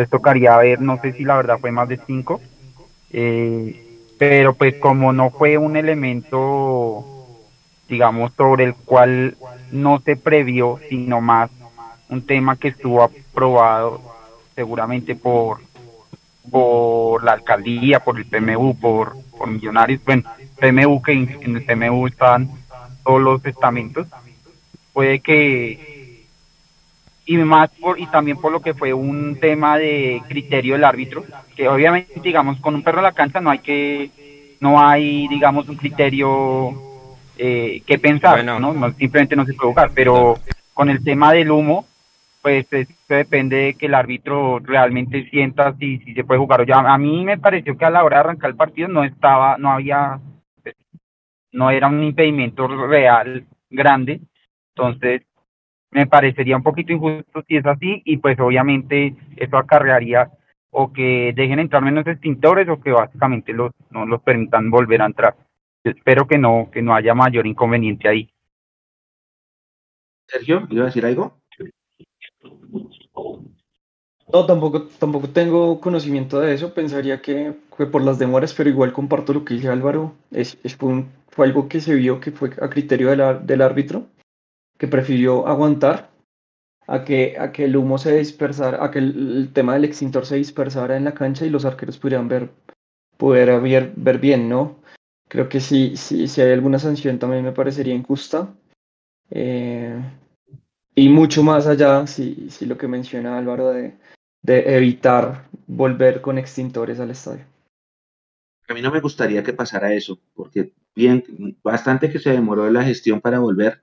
S3: entonces tocaría ver, no sé si la verdad fue más de cinco, eh, pero pues como no fue un elemento, digamos, sobre el cual no se previó, sino más un tema que estuvo aprobado seguramente por por la alcaldía, por el PMU, por, por Millonarios, bueno, PMU que en el PMU están todos los estamentos, puede que y más por, y también por lo que fue un tema de criterio del árbitro, que obviamente digamos con un perro a la cancha no hay que no hay digamos un criterio eh, que pensar, ¿no? simplemente no se puede jugar, pero con el tema del humo pues eso depende de que el árbitro realmente sienta si, si se puede jugar o ya. A mí me pareció que a la hora de arrancar el partido no estaba, no había, no era un impedimento real grande, entonces me parecería un poquito injusto si es así y pues obviamente eso acarrearía o que dejen entrar menos extintores o que básicamente los, no los permitan volver a entrar. espero que no, que no haya mayor inconveniente ahí.
S1: Sergio, ¿iba a decir algo?
S4: No, tampoco, tampoco tengo conocimiento de eso. Pensaría que fue por las demoras, pero igual comparto lo que dice Álvaro. Es, es fue, fue, algo que se vio que fue a criterio del árbitro que prefirió aguantar a que, a que el humo se dispersara, a que el, tema del extintor se dispersara en la cancha y los arqueros pudieran ver, poder ver, ver bien, ¿no? Creo que sí, sí, si hay alguna sanción también me parecería injusta. Eh, y mucho más allá, si, si lo que menciona Álvaro de, de evitar volver con extintores al estadio.
S1: A mí no me gustaría que pasara eso, porque bien, bastante que se demoró la gestión para volver,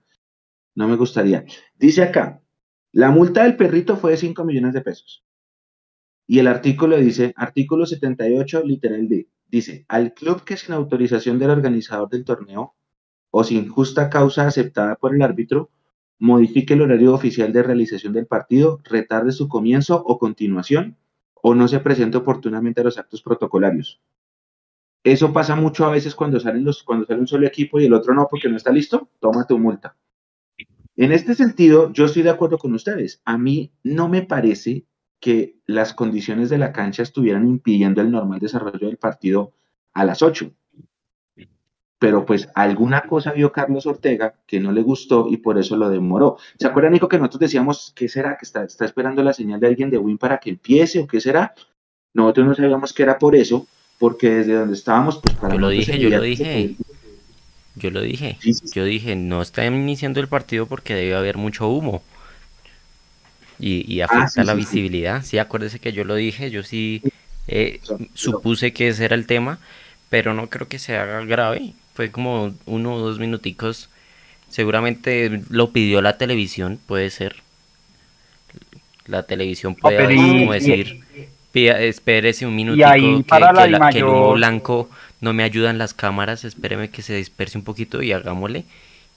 S1: no me gustaría. Dice acá, la multa del perrito fue de 5 millones de pesos. Y el artículo dice, artículo 78, literal D, dice, al club que sin autorización del organizador del torneo o sin justa causa aceptada por el árbitro, modifique el horario oficial de realización del partido, retarde su comienzo o continuación, o no se presente oportunamente a los actos protocolarios. Eso pasa mucho a veces cuando salen los, cuando sale un solo equipo y el otro no porque no está listo, toma tu multa. En este sentido, yo estoy de acuerdo con ustedes. A mí no me parece que las condiciones de la cancha estuvieran impidiendo el normal desarrollo del partido a las 8. Pero pues alguna cosa vio Carlos Ortega que no le gustó y por eso lo demoró. ¿Se acuerdan, Nico, que nosotros decíamos, ¿qué será? ¿Que está, está esperando la señal de alguien de Win para que empiece o qué será? Nosotros no sabíamos que era por eso, porque desde donde estábamos, pues
S2: para... Yo lo dije, yo lo dije. Yo lo dije. Yo dije, no está iniciando el partido porque debe haber mucho humo. Y, ah, afecta la visibilidad. Sí. acuérdese que yo lo dije, yo sí eh, supuse que ese era el tema, pero no creo que sea grave. Fue como uno o dos minuticos. Seguramente lo pidió la televisión, puede ser. La televisión puede como decir, espérese un minutico que, el humo blanco no me ayudan las cámaras, espéreme que se disperse un poquito y hagámosle.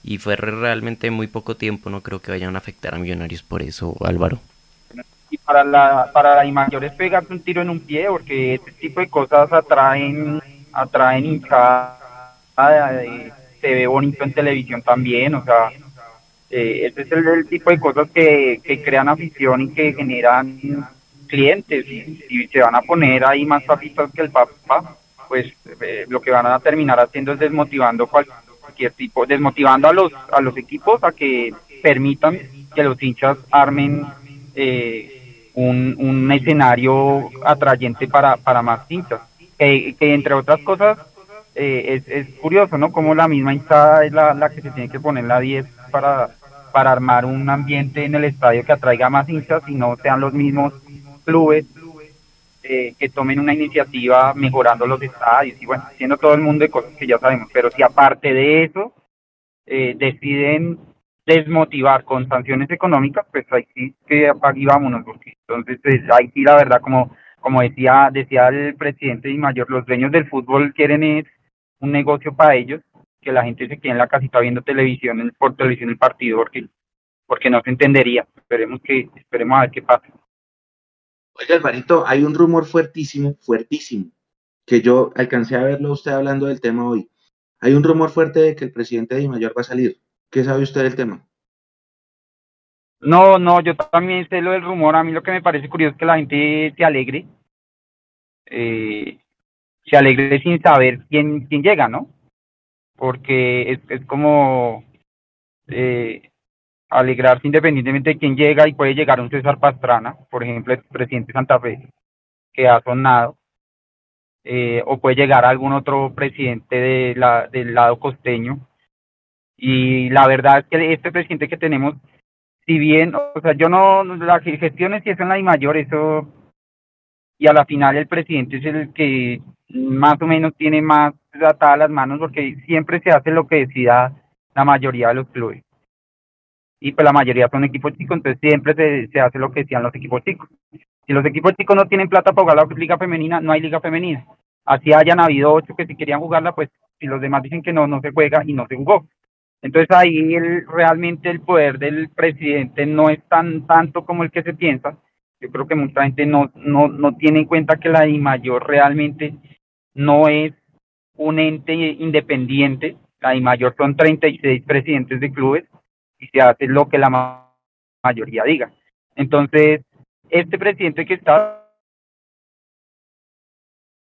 S2: Y fue realmente muy poco tiempo, no creo que vayan a afectar a Millonarios por eso, Álvaro.
S3: Y para la, para la es pegarte un tiro en un pie, porque este tipo de cosas atraen, atraen hinchada, eh, se ve bonito en televisión también, o sea, eh, este es el, tipo de cosas que, que crean afición y que generan clientes y, se van a poner ahí más papitos que el papá, pues eh, lo que van a terminar haciendo es desmotivando cualquier tipo, desmotivando a los a los equipos a que permitan que los hinchas armen eh, un, un, escenario atrayente para, para más hinchas. Que, entre otras cosas eh, es, es, curioso, ¿no? Como la misma hinchada es la, la que se tiene que poner la 10 para, para armar un ambiente en el estadio que atraiga más hinchas y no sean los mismos clubes eh, que tomen una iniciativa mejorando los estadios y bueno, haciendo todo el mundo de cosas que ya sabemos, pero si aparte de eso eh, deciden desmotivar con sanciones económicas, pues ahí sí que aquí vámonos, porque entonces pues, ahí sí la verdad, como, como decía, decía el presidente y mayor, los dueños del fútbol quieren es un negocio para ellos, que la gente se quede en la casita viendo televisión, por televisión el partido, porque, porque no se entendería. Esperemos que, esperemos a ver qué pasa.
S1: Oiga, Alvarito, hay un rumor fuertísimo, fuertísimo, que yo alcancé a verlo usted hablando del tema hoy. Hay un rumor fuerte de que el presidente de Mayor va a salir. ¿Qué sabe usted del tema?
S3: No, no, yo también sé lo del rumor. A mí lo que me parece curioso es que la gente se alegre. Eh, se alegre sin saber quién, quién llega, ¿no? Porque es, es como eh, alegrarse independientemente de quién llega y puede llegar un César Pastrana, por ejemplo, el presidente Santa Fe, que ha sonado, eh, o puede llegar algún otro presidente de la, del lado costeño. Y la verdad es que este presidente que tenemos, si bien, o sea, yo no, las gestiones si eso en la I mayor, eso, y a la final el presidente es el que más o menos tiene más atadas las manos porque siempre se hace lo que decida la mayoría de los clubes y pues la mayoría son equipos chicos, entonces siempre se, se hace lo que decían los equipos chicos. Si los equipos chicos no tienen plata para jugar la liga femenina, no hay liga femenina. Así hayan habido ocho que si querían jugarla, pues si los demás dicen que no, no se juega y no se jugó. Entonces ahí el, realmente el poder del presidente no es tan tanto como el que se piensa. Yo creo que mucha gente no, no, no tiene en cuenta que la I mayor realmente no es un ente independiente. La I mayor son 36 presidentes de clubes y se hace lo que la mayoría diga. Entonces, este presidente que está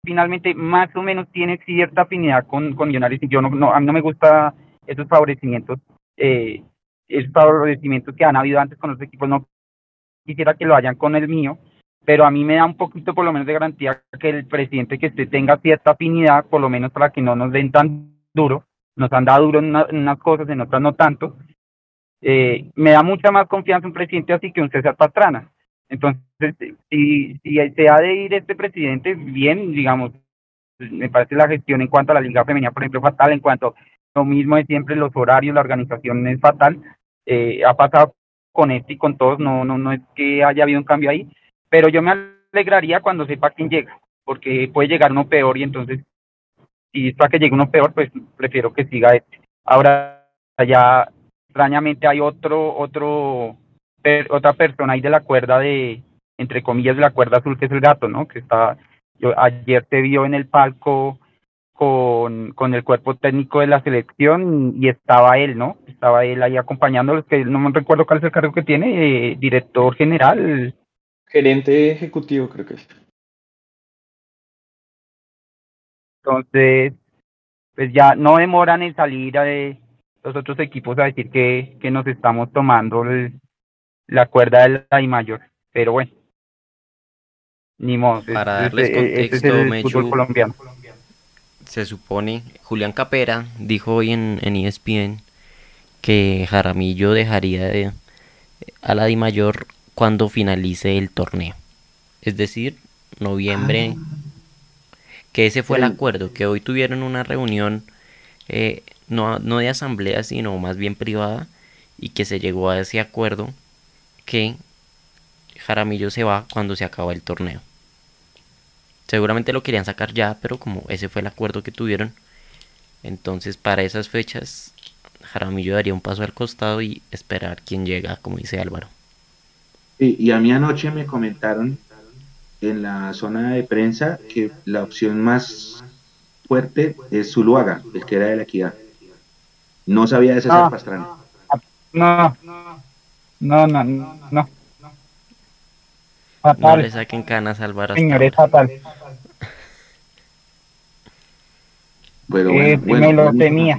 S3: finalmente más o menos tiene cierta afinidad con, con Millonarios y yo no, no, a mí no me gusta esos favorecimientos, eh, esos favorecimientos que han habido antes con los equipos, no quisiera que lo hayan con el mío, pero a mí me da un poquito por lo menos de garantía que el presidente que esté tenga cierta afinidad, por lo menos para que no nos den tan duro, nos han dado duro en, en unas cosas, en otras no tanto, eh, me da mucha más confianza un presidente así que un César Pastrana. Entonces, si, se ha de ir este presidente, bien, digamos, me parece la gestión en cuanto a la Liga Femenina, por ejemplo, fatal, en cuanto lo mismo de siempre, los horarios, la organización es fatal, eh, ha pasado con este y con todos, no, no, no es que haya habido un cambio ahí, pero yo me alegraría cuando sepa quién llega, porque puede llegar uno peor y entonces, si para que llegue uno peor, pues prefiero que siga este. Ahora ya extrañamente hay otro, otro, otra persona ahí de la cuerda de, entre comillas, de la cuerda azul, que es el gato, ¿no? Que está, yo, ayer te vio en el palco con, con el cuerpo técnico de la selección y estaba él, ¿no? Estaba él ahí acompañándolos, que no me recuerdo cuál es el cargo que tiene, eh, director general.
S4: Gerente ejecutivo, creo que es.
S3: Entonces, pues ya no demoran en salir a de los otros equipos a decir que, que nos estamos tomando la cuerda de la I mayor. Pero bueno, ni modo.
S2: Para darles contexto, colombiano. Se supone, Julián Capera dijo hoy en, en ESPN que Jaramillo dejaría de, a la Di Mayor cuando finalice el torneo. Es decir, noviembre. Ah. Que ese fue el acuerdo, que hoy tuvieron una reunión eh, no, no de asamblea, sino más bien privada, y que se llegó a ese acuerdo que Jaramillo se va cuando se acaba el torneo. Seguramente lo querían sacar ya, pero como ese fue el acuerdo que tuvieron, entonces para esas fechas Jaramillo daría un paso al costado y esperar quién llega, como dice Álvaro.
S1: y a mí anoche me comentaron en la zona de prensa que la opción más fuerte es Zuluaga, el que era de la equidad. No sabía de ese
S3: no, Pastrana. No, no, no, no, no.
S2: Fatal. No le saquen canas al Álvaro.
S3: Señor, es fatal.
S1: Pero bueno, eh,
S3: bueno, me lo temía.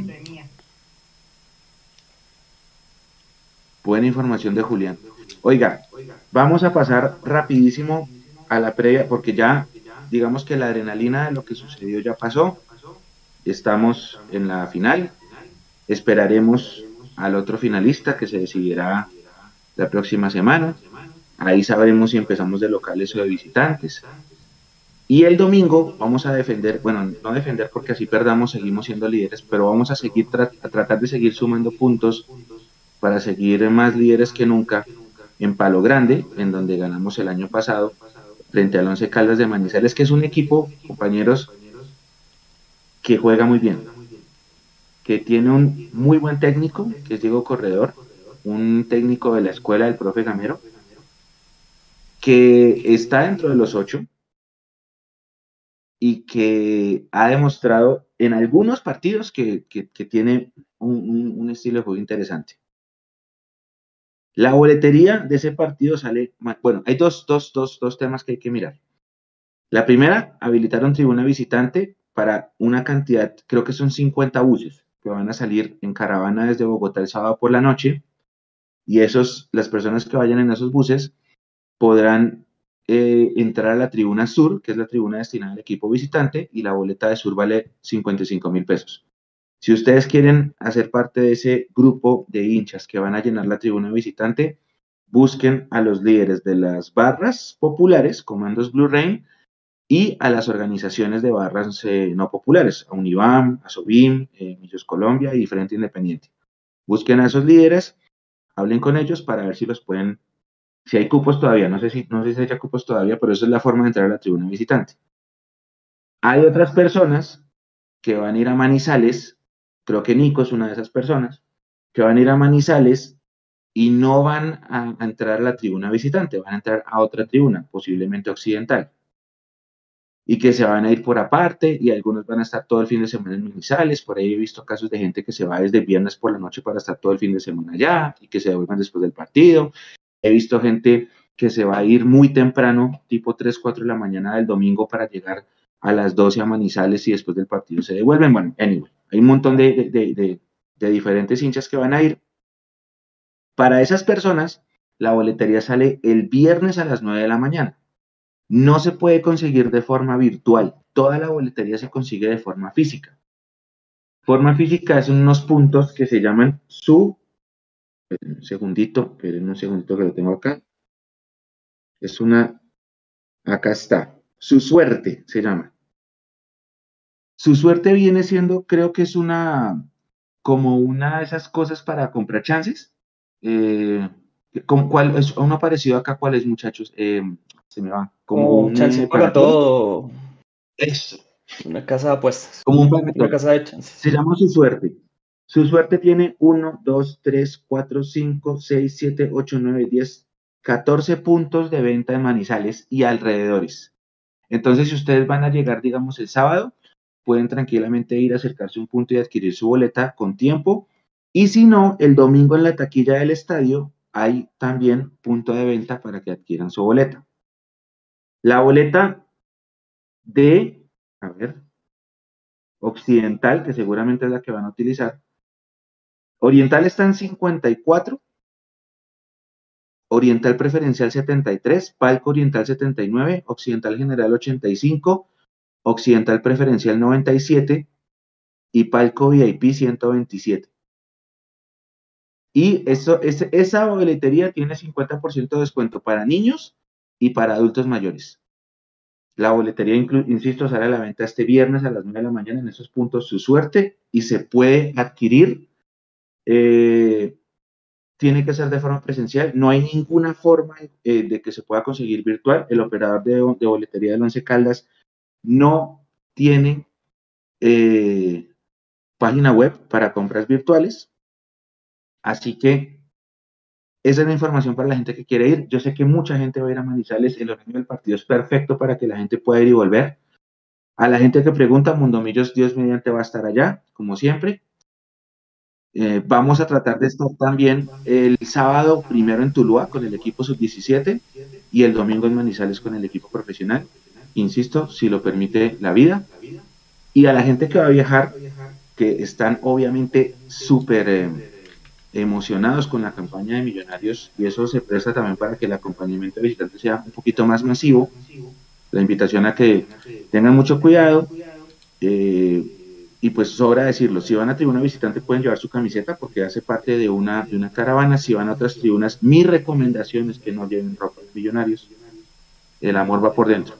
S1: Buena información de Julián. Oiga, vamos a pasar rapidísimo a la previa, porque ya digamos que la adrenalina de lo que sucedió ya pasó. Estamos en la final. Esperaremos al otro finalista que se decidirá la próxima semana. Ahí sabremos si empezamos de locales o de visitantes. Y el domingo vamos a defender, bueno, no defender porque así perdamos, seguimos siendo líderes, pero vamos a seguir a tratar de seguir sumando puntos para seguir más líderes que nunca en Palo Grande, en donde ganamos el año pasado frente al Once Caldas de Manizales, que es un equipo, compañeros, que juega muy bien, que tiene un muy buen técnico, que es Diego Corredor, un técnico de la escuela del profe Gamero, que está dentro de los ocho y que ha demostrado en algunos partidos que, tiene un, estilo de juego interesante. La boletería de ese partido sale, bueno, hay dos, dos, dos, dos temas que hay que mirar. La primera, habilitaron tribuna visitante para una cantidad, creo que son 50 buses que van a salir en caravana desde Bogotá el sábado por la noche y esos, las personas que vayan en esos buses podrán eh, entrar a la tribuna sur, que es la tribuna destinada al equipo visitante, y la boleta de sur vale 55 mil pesos. Si ustedes quieren hacer parte de ese grupo de hinchas que van a llenar la tribuna visitante, busquen a los líderes de las barras populares, Comandos Blue Rain, y a las organizaciones de barras eh, no populares, a Unibam, a Sobim, eh, Millos Colombia y Frente Independiente. Busquen a esos líderes, hablen con ellos para ver si los pueden si hay cupos todavía, no sé si, no sé si hay cupos todavía, pero esa es la forma de entrar a la tribuna visitante. Hay otras personas que van a ir a Manizales, creo que Nico es una de esas personas, que van a ir a Manizales y no van a, entrar a la tribuna visitante, van a entrar a otra tribuna, posiblemente occidental. Y que se van a ir por aparte y algunos van a estar todo el fin de semana en Manizales. Por ahí he visto casos de gente que se va desde viernes por la noche para estar todo el fin de semana allá y que se devuelvan después del partido He visto gente que se va a ir muy temprano, tipo 3, 4 de la mañana del domingo para llegar a las 12 a Manizales y después del partido se devuelven. Bueno, anyway, hay un montón de, diferentes hinchas que van a ir. Para esas personas, la boletería sale el viernes a las 9 de la mañana. No se puede conseguir de forma virtual. Toda la boletería se consigue de forma física. Forma física es unos puntos que se llaman su un segundito, en un segundito que lo tengo acá. Es una, acá está, su suerte se llama. Su suerte viene siendo, creo que es una, como una de esas cosas para comprar chances. Eh, ¿cuál es uno acá? ¿Cuál es, muchachos? Eh, se me va.
S4: Como un chance para todo.
S1: Eso.
S4: Una casa de apuestas.
S1: Como un
S4: Una casa de chances.
S1: Se llama su suerte. Su suerte tiene 1, 2, 3, 4, 5, 6, 7, 8, 9, 10, 14 puntos de venta de manizales y alrededores. Entonces, si ustedes van a llegar, digamos, el sábado, pueden tranquilamente ir a acercarse a un punto y adquirir su boleta con tiempo. Y si no, el domingo en la taquilla del estadio hay también punto de venta para que adquieran su boleta. La boleta de, a ver, occidental, que seguramente es la que van a utilizar. Oriental está en 54, Oriental preferencial 73, Palco Oriental 79, Occidental General 85, Occidental Preferencial 97 y Palco VIP 127. Y eso, esa boletería tiene 50% de descuento para niños y para adultos mayores. La boletería, insisto, sale a la venta este viernes a las 9 de la mañana en esos puntos su suerte y se puede adquirir. Eh, tiene que ser de forma presencial. No hay ninguna forma eh, de que se pueda conseguir virtual. El operador de, de boletería de Once Caldas no tiene eh, página web para compras virtuales. Así que esa es la información para la gente que quiere ir. Yo sé que mucha gente va a ir a Manizales. El horario del partido es perfecto para que la gente pueda ir y volver. A la gente que pregunta, Mundomillos, Dios mediante va a estar allá, como siempre. Eh, vamos a tratar de estar también el sábado primero en Tuluá con el equipo sub-17 y el domingo en Manizales con el equipo profesional insisto, si lo permite la vida. Y a la gente que va a viajar, que están obviamente súper eh, emocionados con la campaña de Millonarios, y eso se presta también para que el acompañamiento de visitantes sea un poquito más masivo. La invitación a que tengan mucho cuidado. Eh, y pues sobra decirlo, si van a tribuna visitante pueden llevar su camiseta porque hace parte de una, de una caravana. Si van a otras tribunas, mi recomendación es que no lleven ropa de millonarios. El amor va por dentro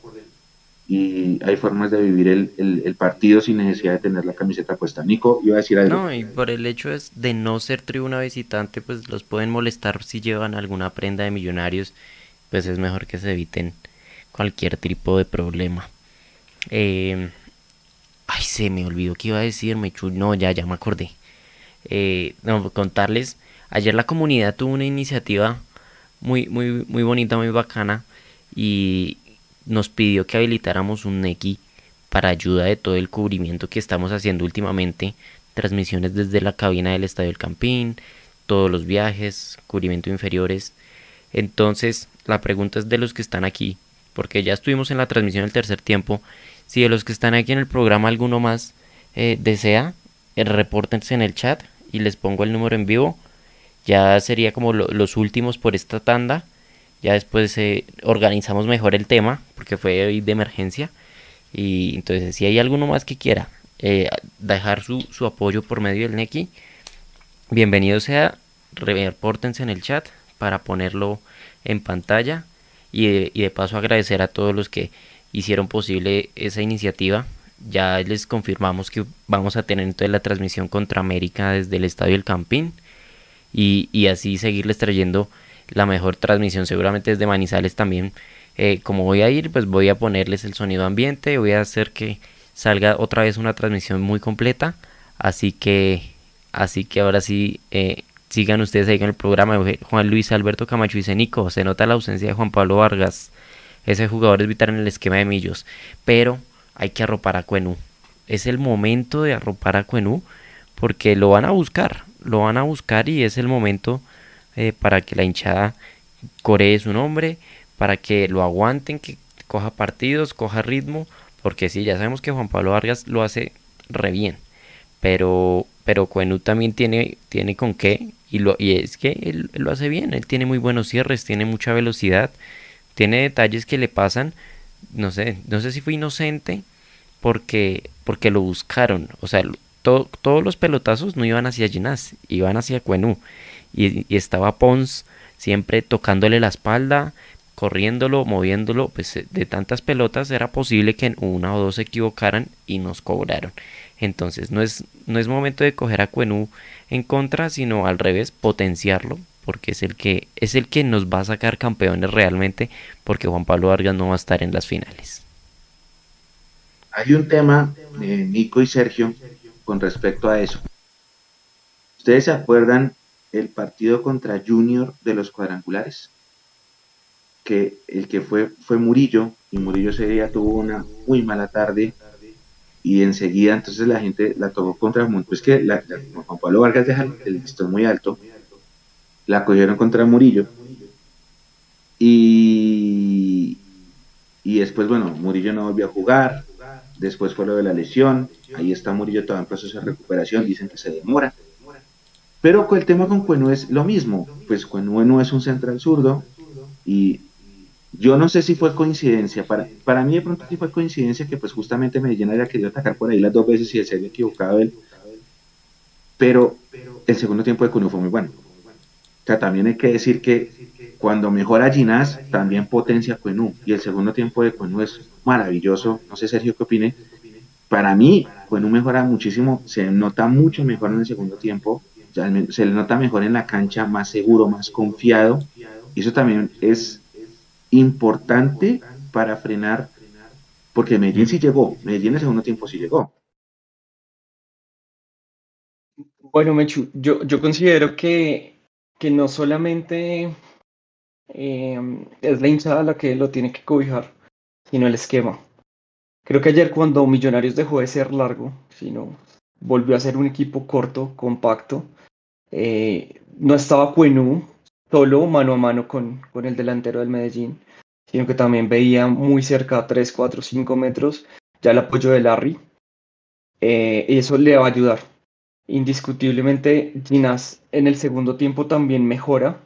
S1: y hay formas de vivir el, partido sin necesidad de tener la camiseta puesta. Nico, iba a decir algo.
S2: No, y por el hecho es de no ser tribuna visitante, pues los pueden molestar si llevan alguna prenda de millonarios, pues es mejor que se eviten cualquier tipo de problema. Eh, ay, se me olvidó que iba a decirme, no, ya, ya me acordé. Eh, no, contarles, ayer la comunidad tuvo una iniciativa muy, muy, muy bonita, muy bacana, y, nos pidió que habilitáramos un Neki para ayuda de todo el cubrimiento que estamos haciendo últimamente, transmisiones desde la cabina del Estadio del Campín, todos los viajes, cubrimiento inferiores. Entonces, la pregunta es de los que están aquí, porque ya estuvimos en la transmisión del tercer tiempo, si de los que están aquí en el programa alguno más eh, desea, eh, repórtense en el chat y les pongo el número en vivo. Ya sería como los últimos por esta tanda ya después eh, organizamos mejor el tema, porque fue de emergencia. Y entonces, si hay alguno más que quiera eh, dejar su, su, apoyo por medio del Neki, bienvenido sea. Repórtense en el chat para ponerlo en pantalla. Y de, y de paso agradecer a todos los que hicieron posible esa iniciativa. Ya les confirmamos que vamos a tener entonces la transmisión contra América desde el Estadio El Campín. Y, y así seguirles trayendo la mejor transmisión seguramente es de Manizales también. Eh, como voy a ir, pues voy a ponerles el sonido ambiente, voy a hacer que salga otra vez una transmisión muy completa. Así que, así que ahora sí, eh, sigan ustedes ahí con el programa. Juan Luis Alberto Camacho y Nico, se nota la ausencia de Juan Pablo Vargas. Ese jugador es vital en el esquema de Millos, pero hay que arropar a Cuenú. Es el momento de arropar a Cuenú porque lo van a buscar, lo van a buscar y es el momento eh, para que la hinchada coree su nombre, para que lo aguanten, que coja partidos, coja ritmo, porque sí, ya sabemos que Juan Pablo Vargas lo hace re bien, pero, pero Cuenú también tiene, tiene con qué, y, lo, y es que él, lo hace bien, él tiene muy buenos cierres, tiene mucha velocidad, tiene detalles que le pasan, no sé, no sé si fue inocente, porque, porque lo buscaron, o sea, todos los pelotazos no iban hacia Ginás, iban hacia Cuenú y, estaba Pons siempre tocándole la espalda, corriéndolo, moviéndolo, pues eh, de tantas pelotas era posible que una o dos se equivocaran y nos cobraron. Entonces no es, no es momento de coger a Cuenú en contra, sino al revés, potenciarlo, porque es el que es el que nos va a sacar campeones realmente, porque Juan Pablo Vargas no va a estar en las finales.
S1: Hay un tema, Nico y Sergio, con respecto a eso. Ustedes se acuerdan el partido contra Junior de los cuadrangulares, que el que fue fue Murillo, y Murillo ese día tuvo una muy mala tarde, y enseguida entonces la gente la tomó contra pues que la, Juan Pablo Vargas deja el listón muy alto, la cogieron contra Murillo y, y después, bueno, Murillo no volvió a jugar, después fue lo de la lesión, ahí está Murillo todavía en proceso de recuperación, dicen que se demora. Pero el tema con Cuenú es lo mismo, pues Cuenú es un central zurdo y yo no sé si fue coincidencia, para, para mí de pronto sí fue coincidencia que pues justamente Medellín haya querido atacar por ahí las dos veces y se había equivocado él, pero el segundo tiempo de Cuenú fue muy bueno. O sea, también hay que decir que cuando mejora Ginás, también potencia Cuenú. Y el segundo tiempo de Cuenú es maravilloso. No sé, Sergio, qué opine. Para mí, Cuenú mejora muchísimo. Se nota mucho mejor en el segundo tiempo. Se le nota mejor en la cancha, más seguro, más confiado. Y eso también es importante para frenar. Porque Medellín sí llegó. Medellín en el segundo tiempo sí llegó.
S4: Bueno, Mechu, yo, yo considero que que no solamente eh, es la hinchada la que lo tiene que cobijar, sino el esquema. Creo que ayer cuando Millonarios dejó de ser largo, sino volvió a ser un equipo corto, compacto, eh, no estaba Cuenú solo mano a mano con, con el delantero del Medellín, sino que también veía muy cerca, a 3, 4, 5 metros, ya el apoyo de Larry. Eh, y eso le va a ayudar Indiscutiblemente, Ginás en el segundo tiempo también mejora.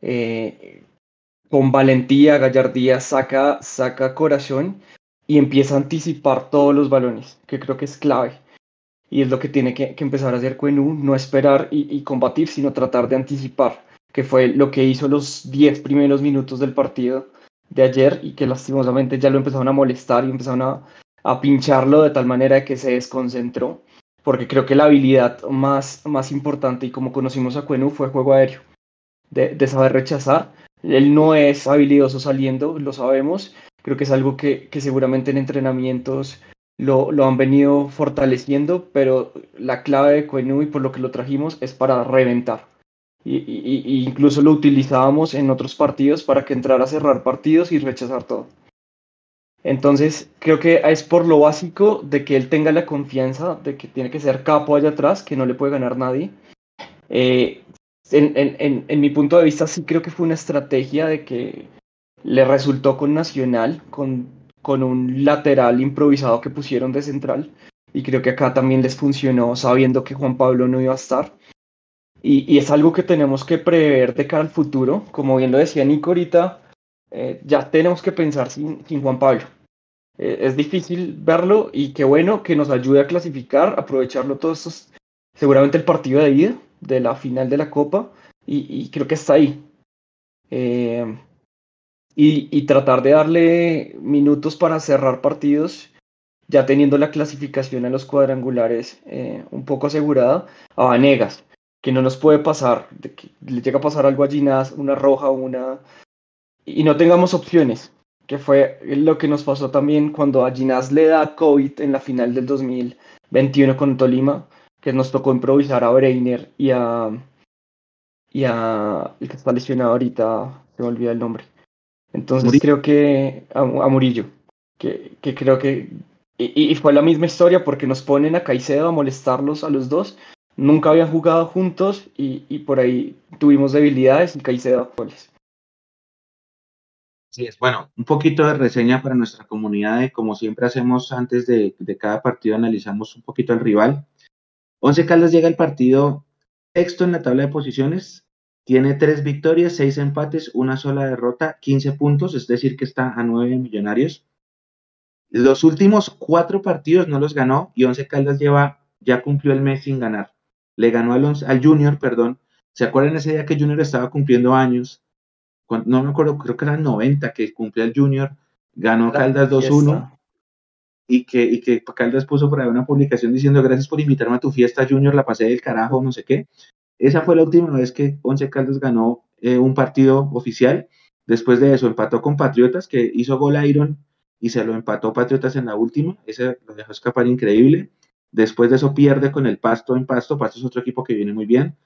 S4: Eh, con valentía, gallardía, saca, saca corazón y empieza a anticipar todos los balones, que creo que es clave. Y es lo que tiene que, empezar a hacer Cuenú, no esperar y, combatir, sino tratar de anticipar, que fue lo que hizo los 10 primeros minutos del partido de ayer y que lastimosamente ya lo empezaron a molestar y empezaron a, a pincharlo de tal manera que se desconcentró porque creo que la habilidad más, más importante y como conocimos a Cuenu fue juego aéreo, de, saber rechazar. Él no es habilidoso saliendo, lo sabemos, creo que es algo que, seguramente en entrenamientos lo, lo, han venido fortaleciendo, pero la clave de Cuenu y por lo que lo trajimos es para reventar. Y, y, incluso lo utilizábamos en otros partidos para que entrara a cerrar partidos y rechazar todo. Entonces, creo que es por lo básico de que él tenga la confianza de que tiene que ser capo allá atrás, que no le puede ganar nadie. Eh, en, mi punto de vista, sí creo que fue una estrategia de que le resultó con Nacional, con, con un lateral improvisado que pusieron de central. Y creo que acá también les funcionó sabiendo que Juan Pablo no iba a estar. Y, es algo que tenemos que prever de cara al futuro. Como bien lo decía Nico ahorita, eh, ya tenemos que pensar sin, sin Juan Pablo. Eh, es difícil verlo y qué bueno que nos ayude a clasificar, aprovecharlo todos estos, seguramente el partido de ida de la final de la Copa y, creo que está ahí. Eh, y, tratar de darle minutos para cerrar partidos, ya teniendo la clasificación a los cuadrangulares un poco asegurada, a Vanegas, que no nos puede pasar, que le llega a pasar algo a Ginás, una roja, una y no tengamos opciones, que fue lo que nos pasó también cuando a Ginás le da COVID en la final del 2021 con Tolima, que nos tocó improvisar a Breiner y a, y a el que está lesionado ahorita, se me olvida el nombre. Entonces creo que a, Murillo, que, que, creo que... Y, y, fue la misma historia porque nos ponen a Caicedo a molestarlos a los dos. Nunca habían jugado juntos y, y por ahí tuvimos debilidades y Caicedo goles.
S1: Sí, es bueno, un poquito de reseña para nuestra comunidad, como siempre hacemos antes de, cada partido, analizamos un poquito al rival. Once Caldas llega al partido sexto en la tabla de posiciones, tiene tres victorias, seis empates, una sola derrota, 15 puntos, es decir, que está a nueve millonarios. Los últimos cuatro partidos no los ganó y Once Caldas lleva, ya cumplió el mes sin ganar. Le ganó al, al Junior, perdón. ¿Se acuerdan ese día que Junior estaba cumpliendo años? no me acuerdo, creo que eran 90 que cumplía el Junior, ganó Caldas 2-1 y que, y que Caldas puso por ahí una publicación diciendo gracias por invitarme a tu fiesta Junior, la pasé del carajo, no sé qué. Esa fue la última vez que Once Caldas ganó eh, un partido oficial. Después de eso empató con Patriotas, que hizo gol a Iron y se lo empató Patriotas en la última. Ese lo dejó escapar increíble. Después de eso pierde con el Pasto en Pasto. Pasto es otro equipo que viene muy bien.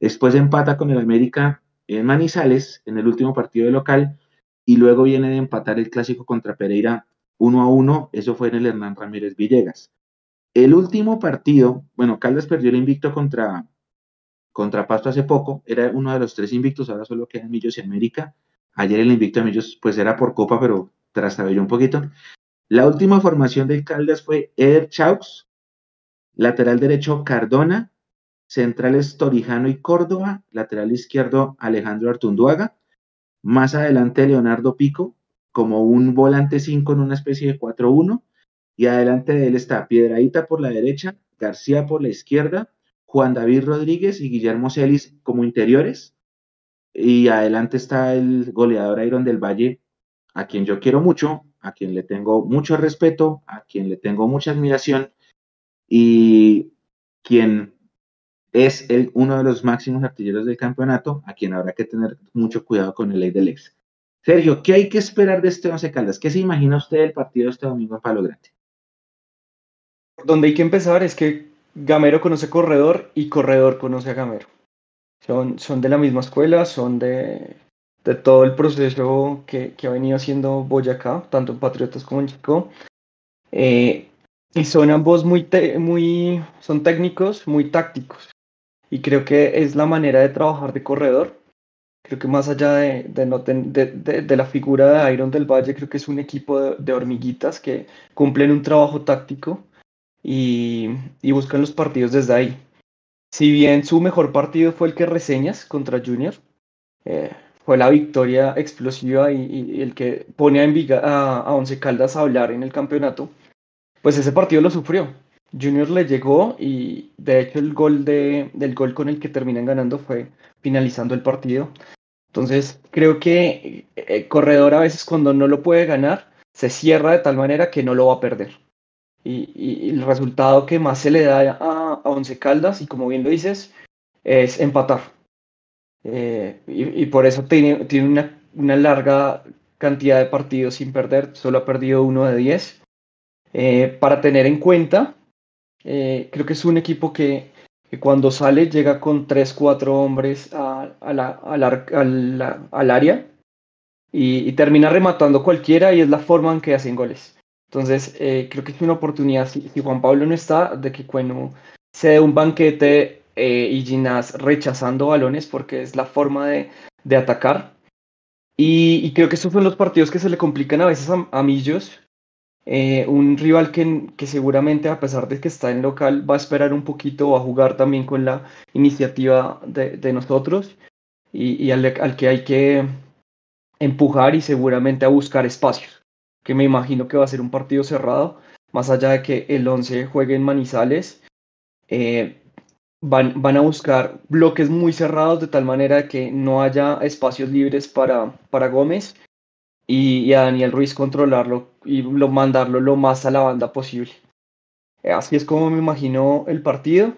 S1: Después empata con el América en Manizales en el último partido de local y luego viene de empatar el clásico contra Pereira 1 a 1, eso fue en el Hernán Ramírez Villegas. El último partido, bueno, Caldas perdió el invicto contra, contra Pasto hace poco, era uno de los tres invictos, ahora solo quedan Millos y América. Ayer el invicto de Millos pues era por Copa, pero trastabilló un poquito. La última formación de Caldas fue Eder Chaux, lateral derecho Cardona, centrales Torijano y Córdoba, lateral izquierdo Alejandro Artunduaga, más adelante Leonardo Pico, como un volante 5 en una especie de 4-1, y adelante de él está Piedradita por la derecha, García por la izquierda, Juan David Rodríguez y Guillermo Celis como interiores, y adelante está el goleador Iron del Valle, a quien yo quiero mucho, a quien le tengo mucho respeto, a quien le tengo mucha admiración, y quien es el, uno de los máximos artilleros del campeonato, a quien habrá que tener mucho cuidado con el ley del ex. Sergio, ¿qué hay que esperar de este Once Caldas? ¿Qué se imagina usted del partido este domingo en Palo Grande?
S4: Donde hay que empezar es que Gamero conoce Corredor y Corredor conoce a Gamero. Son, son de la misma escuela, son de, de todo el proceso que, que, ha venido haciendo Boyacá, tanto en Patriotas como en Chico. Eh, y son ambos muy, muy, son técnicos, muy tácticos. Y creo que es la manera de trabajar de corredor. Creo que más allá de, de, de, la figura de Iron del Valle, creo que es un equipo de, hormiguitas que cumplen un trabajo táctico y, buscan los partidos desde ahí. Si bien su mejor partido fue el que reseñas contra Junior, eh, fue la victoria explosiva y, el que pone a, a, a Once Caldas a hablar en el campeonato, pues ese partido lo sufrió. Junior le llegó y de hecho el gol de, del gol con el que terminan ganando fue finalizando el partido. Entonces creo que el eh, corredor a veces cuando no lo puede ganar se cierra de tal manera que no lo va a perder. Y, el resultado que más se le da a, a, Once Caldas, y como bien lo dices, es empatar. Eh, y, por eso tiene, tiene una, una, larga cantidad de partidos sin perder, solo ha perdido uno de diez. Eh, para tener en cuenta eh, creo que es un equipo que, cuando sale llega con 3-4 hombres a, la, al, área y, termina rematando cualquiera y es la forma en que hacen goles. Entonces, eh, creo que es una oportunidad, si, Juan Pablo no está, de que cuando se dé un banquete eh, y Ginás rechazando balones porque es la forma de, atacar. Y, creo que estos son los partidos que se le complican a veces a Millos, eh, un rival que, que, seguramente a pesar de que está en local va a esperar un poquito, va a jugar también con la iniciativa de, de nosotros. Y, y al, al, que hay que empujar y seguramente a buscar espacios, que me imagino que va a ser un partido cerrado, más allá de que el 11 juegue en Manizales, eh, van, van a buscar bloques muy cerrados de tal manera que no haya espacios libres para, para Gómez y, a Daniel Ruiz controlarlo y lo, mandarlo lo más a la banda posible. Así es como me imagino el partido.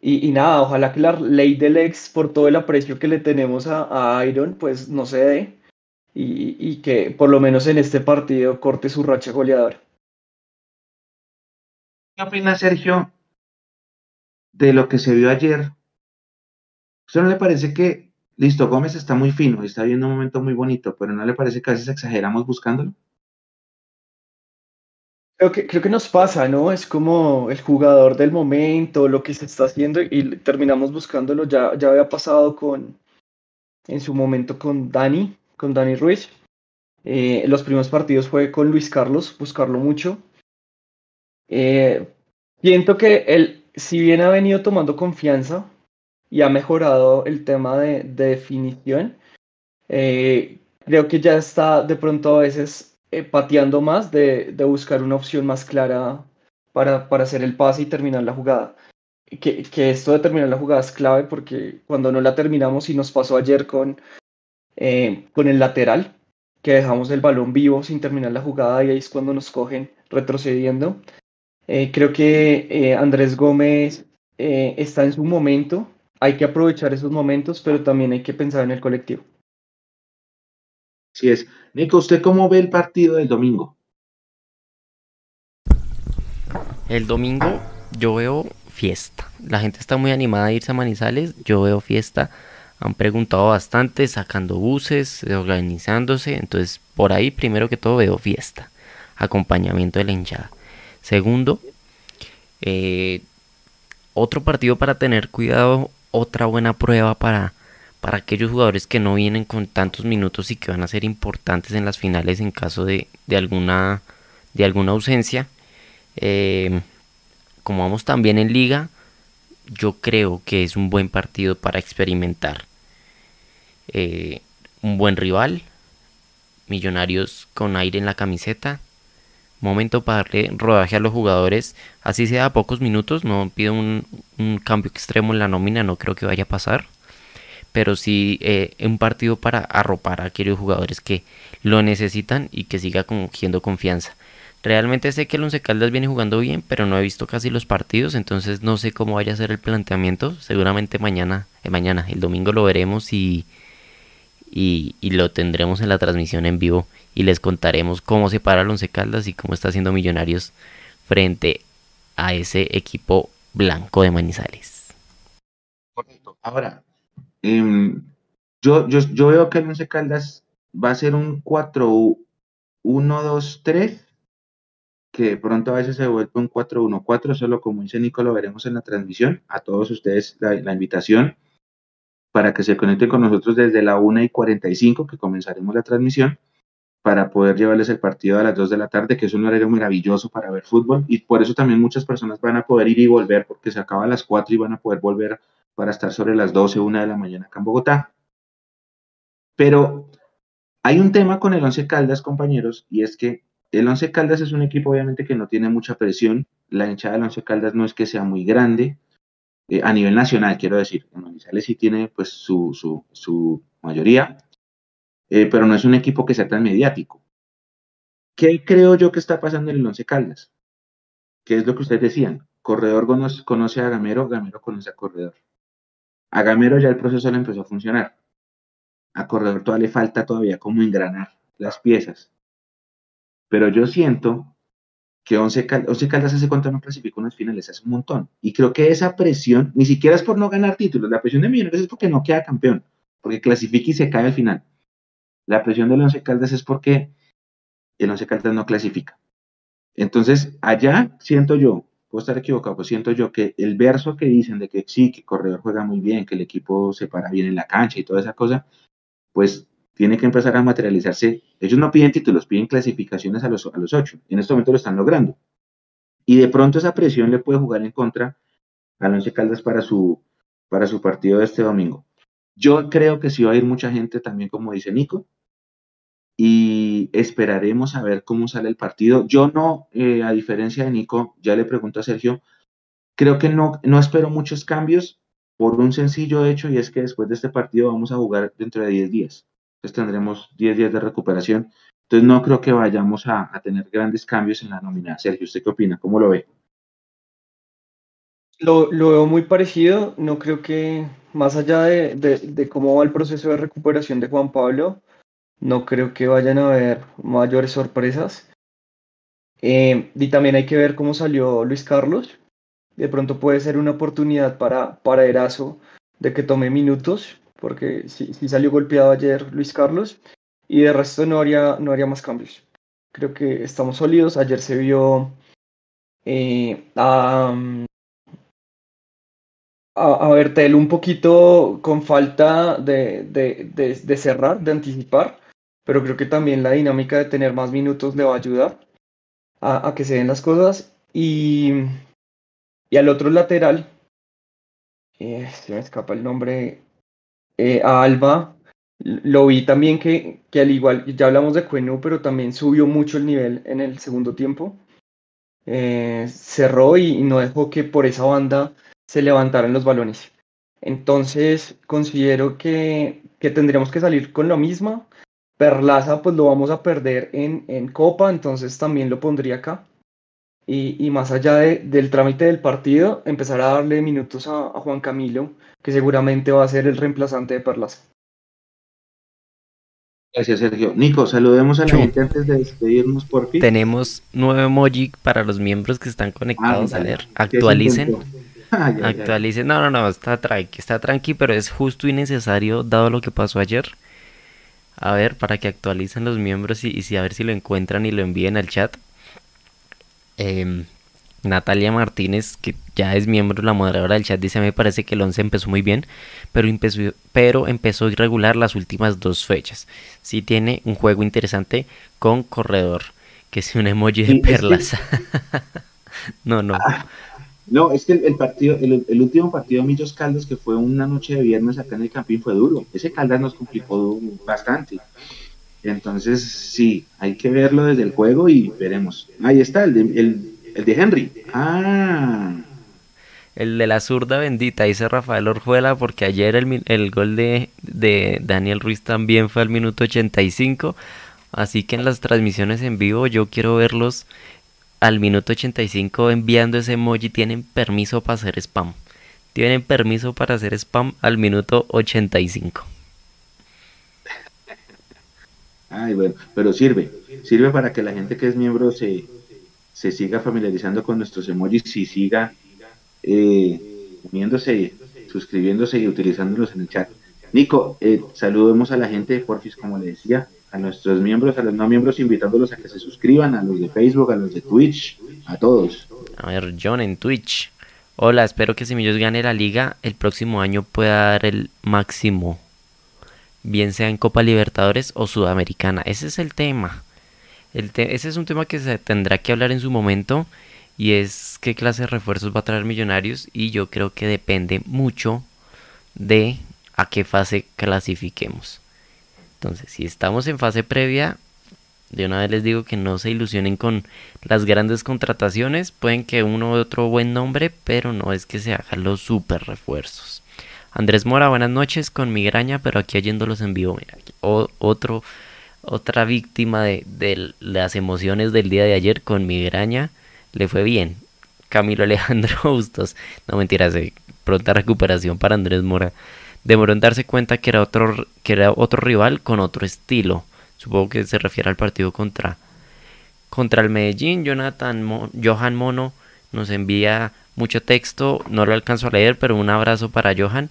S4: Y, nada, ojalá que la ley del ex, por todo el aprecio que le tenemos a, Iron, pues no se dé. Y, y, que por lo menos en este partido corte su racha goleadora.
S1: ¿Qué opina Sergio de lo que se vio ayer? ¿Usted no le parece que Listo, Gómez está muy fino, está viendo un momento muy bonito, pero ¿no le parece que a veces exageramos buscándolo?
S4: Creo que, creo que nos pasa, ¿no? Es como el jugador del momento, lo que se está haciendo y terminamos buscándolo. Ya, ya había pasado con, en su momento con Dani, con Dani Ruiz. Eh, los primeros partidos fue con Luis Carlos, buscarlo mucho. Eh, siento que él, si bien ha venido tomando confianza, y ha mejorado el tema de, definición. Eh, creo que ya está de pronto a veces eh, pateando más de, buscar una opción más clara para, para, hacer el pase y terminar la jugada. Que, que, esto de terminar la jugada es clave porque cuando no la terminamos y nos pasó ayer con, eh, con el lateral, que dejamos el balón vivo sin terminar la jugada y ahí es cuando nos cogen retrocediendo. creo que Andrés Gómez está en su momento, hay que aprovechar esos momentos, pero también hay que pensar en el colectivo.
S1: Así es. Nico, ¿usted cómo ve el partido del domingo?
S2: El domingo yo veo fiesta. La gente está muy animada a irse a Manizales. Yo veo fiesta. Han preguntado bastante, sacando buses, organizándose. Entonces, por ahí, primero que todo, veo fiesta. Acompañamiento de la hinchada. Segundo, Eh, otro partido para tener cuidado, otra buena prueba para, para aquellos jugadores que no vienen con tantos minutos y que van a ser importantes en las finales en caso de, alguna, de alguna ausencia. Eh, como vamos también en liga, yo creo que es un buen partido para experimentar. Eh, un buen rival, Millonarios con aire en la camiseta. Momento para darle rodaje a los jugadores, así sea a pocos minutos. No pido un, cambio extremo en la nómina, no creo que vaya a pasar. Pero sí eh, un partido para arropar a aquellos jugadores que lo necesitan y que siga cogiendo confianza. Realmente sé que el Once Caldas viene jugando bien, pero no he visto casi los partidos, entonces no sé cómo vaya a ser el planteamiento. Seguramente mañana, eh, mañana, el domingo lo veremos y, y, lo tendremos en la transmisión en vivo y les contaremos cómo se para el Once Caldas y cómo está haciendo Millonarios frente a ese equipo blanco de Manizales.
S1: Correcto. Ahora, em, yo, yo, yo, veo que el Once Caldas va a ser un 4-1-2-3 que pronto a veces se vuelve un 4-1-4, solo como dice Nico, lo veremos en la transmisión. A todos ustedes la invitación para que se conecten con nosotros desde la 1 y 45 que comenzaremos la transmisión para poder llevarles el partido a las 2 de la tarde, que es un horario maravilloso para ver fútbol y por eso también muchas personas van a poder ir y volver porque se acaba a las 4 y van a poder volver para estar sobre las 12, 1 de la mañana acá en Bogotá. Pero hay un tema con el Once Caldas, compañeros, y es que el Once Caldas es un equipo obviamente que no tiene mucha presión, la hinchada del Once Caldas no es que sea muy grande, eh, a nivel nacional, quiero decir. En Manizales sí tiene pues su, mayoría, eh, pero no es un equipo que sea tan mediático. ¿Qué creo yo que está pasando en el Once Caldas? ¿Qué es lo que ustedes decían? Corredor conoce a Gamero, Gamero conoce a Corredor. A Gamero ya el proceso le empezó a funcionar. A Corredor todavía le falta todavía como engranar las piezas. Pero yo siento que Once, Caldas hace cuánto no clasificó unas finales, hace un montón. Y creo que esa presión, ni siquiera es por no ganar títulos, la presión de Millonarios es porque no queda campeón, porque clasifica y se cae al final. La presión del Once Caldas es porque el Once Caldas no clasifica. Entonces, allá siento yo, puedo estar equivocado, pero siento yo que el verso que dicen de que sí, que Corredor juega muy bien, que el equipo se para bien en la cancha y toda esa cosa, pues tiene que empezar a materializarse. Ellos no piden títulos, piden clasificaciones a los, a los ocho. En este momento lo están logrando. Y de pronto esa presión le puede jugar en contra a Once Caldas para su, para su partido de este domingo. Yo creo que sí va a ir mucha gente también, como dice Nico, y esperaremos a ver cómo sale el partido. Yo no, eh, a diferencia de Nico, ya le pregunto a Sergio, creo que no, no espero muchos cambios por un sencillo hecho y es que después de este partido vamos a jugar dentro de 10 días tendremos 10 días de recuperación. Entonces no creo que vayamos a, tener grandes cambios en la nómina. Sergio, ¿usted qué opina? ¿Cómo lo ve?
S4: Lo, veo muy parecido. No creo que, más allá de, cómo va el proceso de recuperación de Juan Pablo, no creo que vayan a haber mayores sorpresas. Eh, y también hay que ver cómo salió Luis Carlos. De pronto puede ser una oportunidad para, para Erazo de que tome minutos porque sí, salió golpeado ayer Luis Carlos y de resto no haría, no haría más cambios. Creo que estamos sólidos. Ayer se vio eh, a, a, Bertel un poquito con falta de, de, cerrar, de anticipar, pero creo que también la dinámica de tener más minutos le va a ayudar a, que se den las cosas. Y, y al otro lateral, eh, se me escapa el nombre, eh, a Alba lo vi también que, que, al igual, ya hablamos de Cuenú, pero también subió mucho el nivel en el segundo tiempo. Eh, cerró y, no dejó que por esa banda se levantaran los balones. Entonces considero que, que tendríamos que salir con lo mismo. Perlaza pues lo vamos a perder en, en Copa, entonces también lo pondría acá. Y, más allá del trámite del partido, empezar a darle minutos a, Juan Camilo, que seguramente va a ser el reemplazante de Perlas.
S1: Gracias, Sergio. Nico, saludemos a la gente antes de despedirnos, por fin.
S2: Tenemos nuevo emoji para los miembros que están conectados. a ver, actualicen. [LAUGHS] actualicen. No, no, no, está tranqui, está tranqui, pero es justo y necesario dado lo que pasó ayer. A ver, para que actualicen los miembros y, y si a ver si lo encuentran y lo envíen al chat. Em, Natalia Martínez, que ya es miembro, la moderadora del chat, dice, me parece que el 11 empezó muy bien, pero empezó, pero empezó irregular las últimas dos fechas. Sí tiene un juego interesante con corredor, que es un emoji de perlas. [LAUGHS] no, no. Ah,
S1: no, es que el, partido, el, último partido de Millos Caldas, que fue una noche de viernes acá en el Campín, fue duro. Ese Caldas nos complicó bastante. Entonces, sí, hay que verlo desde el juego y veremos. Ahí está, el de, el, de Henry. Ah.
S2: El de la zurda bendita, dice Rafael Orjuela, porque ayer el, el gol de, de Daniel Ruiz también fue al minuto 85. Así que en las transmisiones en vivo yo quiero verlos al minuto 85 enviando ese emoji. Tienen permiso para hacer spam. Tienen permiso para hacer spam al minuto 85.
S1: Ay, bueno, pero sirve, sirve para que la gente que es miembro se, se siga familiarizando con nuestros emojis y siga eh, uniéndose, suscribiéndose y utilizándolos en el chat. Nico, eh, saludemos a la gente de Porfis, como le decía, a nuestros miembros, a los no miembros, invitándolos a que se suscriban, a los de Facebook, a los de Twitch, a todos.
S2: A ver, John en Twitch. Hola, espero que Semillos gane la liga, el próximo año pueda dar el máximo bien sea en Copa Libertadores o Sudamericana. Ese es el tema. Ese es un tema que se tendrá que hablar en su momento y es qué clase de refuerzos va a traer Millonarios y yo creo que depende mucho de a qué fase clasifiquemos. Entonces, si estamos en fase previa, de una vez les digo que no se ilusionen con las grandes contrataciones, pueden que uno u otro buen nombre, pero no es que se hagan los super refuerzos. Andrés Mora, buenas noches con migraña, pero aquí oyéndolos en vivo. Otro, otra víctima de, las emociones del día de ayer con migraña. Le fue bien. Camilo Alejandro [LAUGHS] Bustos. No mentiras, de pronta recuperación para Andrés Mora. Demoró en darse cuenta que era otro, que era otro rival con otro estilo. Supongo que se refiere al partido contra, contra el Medellín. Jonathan Johan Mono nos envía mucho texto. No lo alcanzo a leer, pero un abrazo para Johan.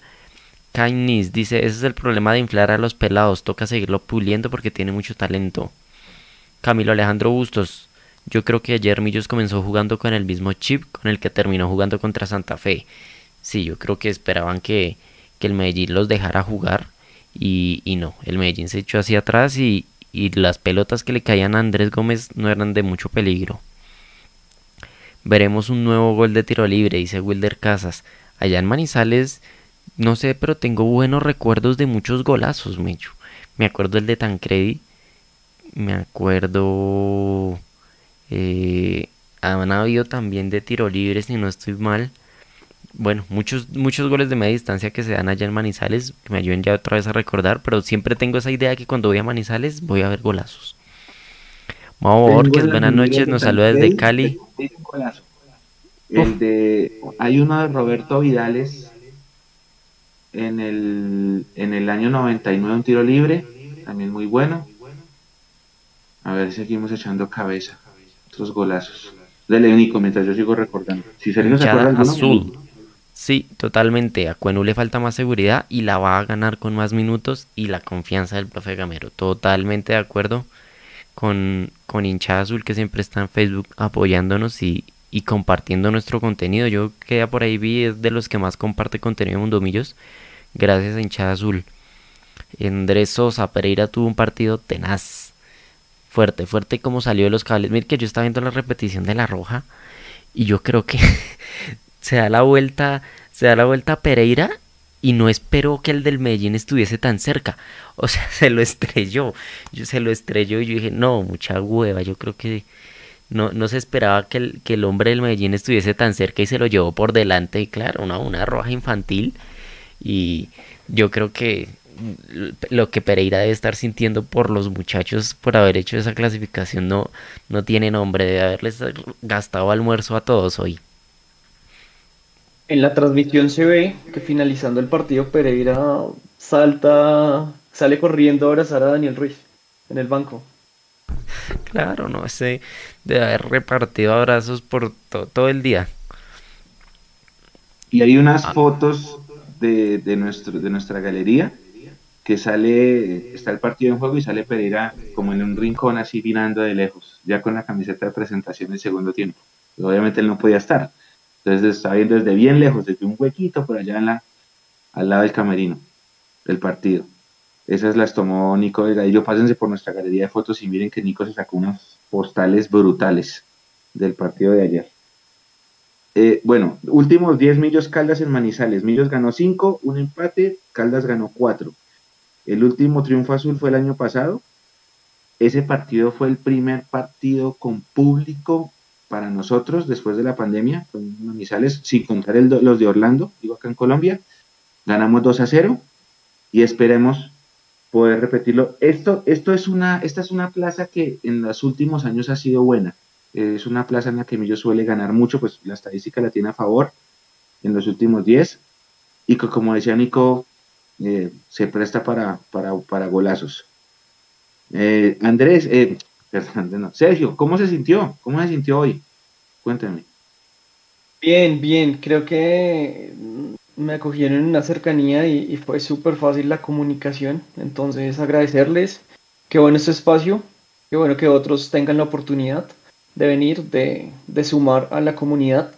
S2: Kainis dice, ese es el problema de inflar a los pelados, toca seguirlo puliendo porque tiene mucho talento. Camilo Alejandro Bustos, yo creo que ayer Millos comenzó jugando con el mismo chip con el que terminó jugando contra Santa Fe. Sí, yo creo que esperaban que, que el Medellín los dejara jugar y, y, no, el Medellín se echó hacia atrás y, y las pelotas que le caían a Andrés Gómez no eran de mucho peligro. Veremos un nuevo gol de tiro libre, dice Wilder Casas. Allá en Manizales no sé, pero tengo buenos recuerdos de muchos golazos, Mecho. Me acuerdo el de Tancredi. Me acuerdo. Eh, han habido también de tiro libre, si no estoy mal. Bueno, muchos, muchos goles de media distancia que se dan allá en Manizales, que me ayuden ya otra vez a recordar, pero siempre tengo esa idea que cuando voy a Manizales voy a ver golazos. Mau Borges, buenas noches, nos saluda desde Cali.
S1: El de, hay uno de Roberto Vidales en el, en el año 99 un tiro libre, también muy bueno. A ver, seguimos echando cabeza. Otros golazos. Dale, Nico, mientras yo sigo recordando. Si se
S2: azul. Sí, totalmente. A Cuenu le falta más seguridad y la va a ganar con más minutos y la confianza del profe Gamero. Totalmente de acuerdo con, con hinchada azul que siempre está en Facebook apoyándonos y, y compartiendo nuestro contenido. Yo que ya por ahí vi es de los que más comparte contenido en Mundomillos gracias hinchada azul. Andrés Sosa Pereira tuvo un partido tenaz, fuerte, fuerte como salió de los cables. Mire que yo estaba viendo la repetición de la roja y yo creo que [LAUGHS] se da la vuelta, se da la vuelta a Pereira y no esperó que el del Medellín estuviese tan cerca. O sea, [LAUGHS] se lo estrelló. Yo se lo estrelló y yo dije, no, mucha hueva. Yo creo que no, no se esperaba que el, que el hombre del Medellín estuviese tan cerca y se lo llevó por delante. Y claro, una, una roja infantil y yo creo que lo que Pereira debe estar sintiendo por los muchachos por haber hecho esa clasificación no, no tiene nombre, de haberles gastado almuerzo a todos hoy.
S4: En la transmisión se ve que finalizando el partido Pereira salta, sale corriendo a abrazar a Daniel Ruiz en el banco.
S2: Claro, no, ese debe haber repartido abrazos por todo el día.
S1: Y hay unas ah. fotos de, nuestro, de nuestra galería, que sale, está el partido en juego y sale Pereira como en un rincón así mirando de lejos, ya con la camiseta de presentación del segundo tiempo. Obviamente él no podía estar. Entonces estaba viendo desde bien lejos, desde un huequito por allá en la, al lado del camerino, del partido. Esas las tomó Nico Delgadillo. Pásense por nuestra galería de fotos y miren que Nico se sacó unas postales brutales del partido de ayer. Eh, bueno, últimos 10 Millos Caldas en Manizales. Millos ganó 5, un empate, Caldas ganó 4. El último triunfo azul fue el año pasado. Ese partido fue el primer partido con público para nosotros después de la pandemia, con Manizales, sin contar los de Orlando, digo acá en Colombia. Ganamos 2 a 0 y esperemos poder repetirlo. Esto, esto es una, esta es una plaza que en los últimos años ha sido buena es una plaza en la que Millo suele ganar mucho, pues la estadística la tiene a favor en los últimos 10 y que como decía Nico, eh, se presta para, para, golazos. Eh, Andrés, eh, Sergio, ¿cómo se sintió? ¿Cómo se sintió hoy? Cuéntame.
S4: Bien, bien, creo que me acogieron en una cercanía y, y fue súper fácil la comunicación, entonces agradecerles, qué bueno este espacio, qué bueno que otros tengan la oportunidad de venir, de, sumar a la comunidad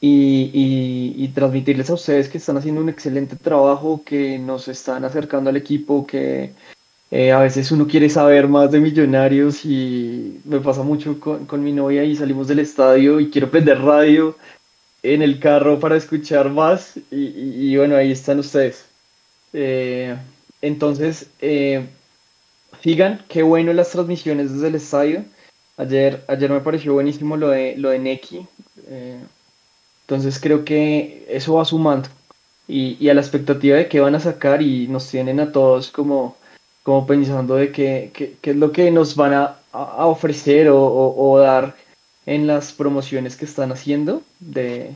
S4: y, transmitirles a ustedes que están haciendo un excelente trabajo, que nos están acercando al equipo, que eh, a veces uno quiere saber más de millonarios y me pasa mucho con, mi novia y salimos del estadio y quiero prender radio en el carro para escuchar más y, bueno, ahí están ustedes. Eh, entonces, eh, sigan, qué bueno las transmisiones desde el estadio. Ayer, ayer me pareció buenísimo lo de, lo de Neki. Eh, entonces creo que eso va sumando. Y, a la expectativa de qué van a sacar y nos tienen a todos como, como pensando de qué, es lo que nos van a, ofrecer o, dar en las promociones que están haciendo, de,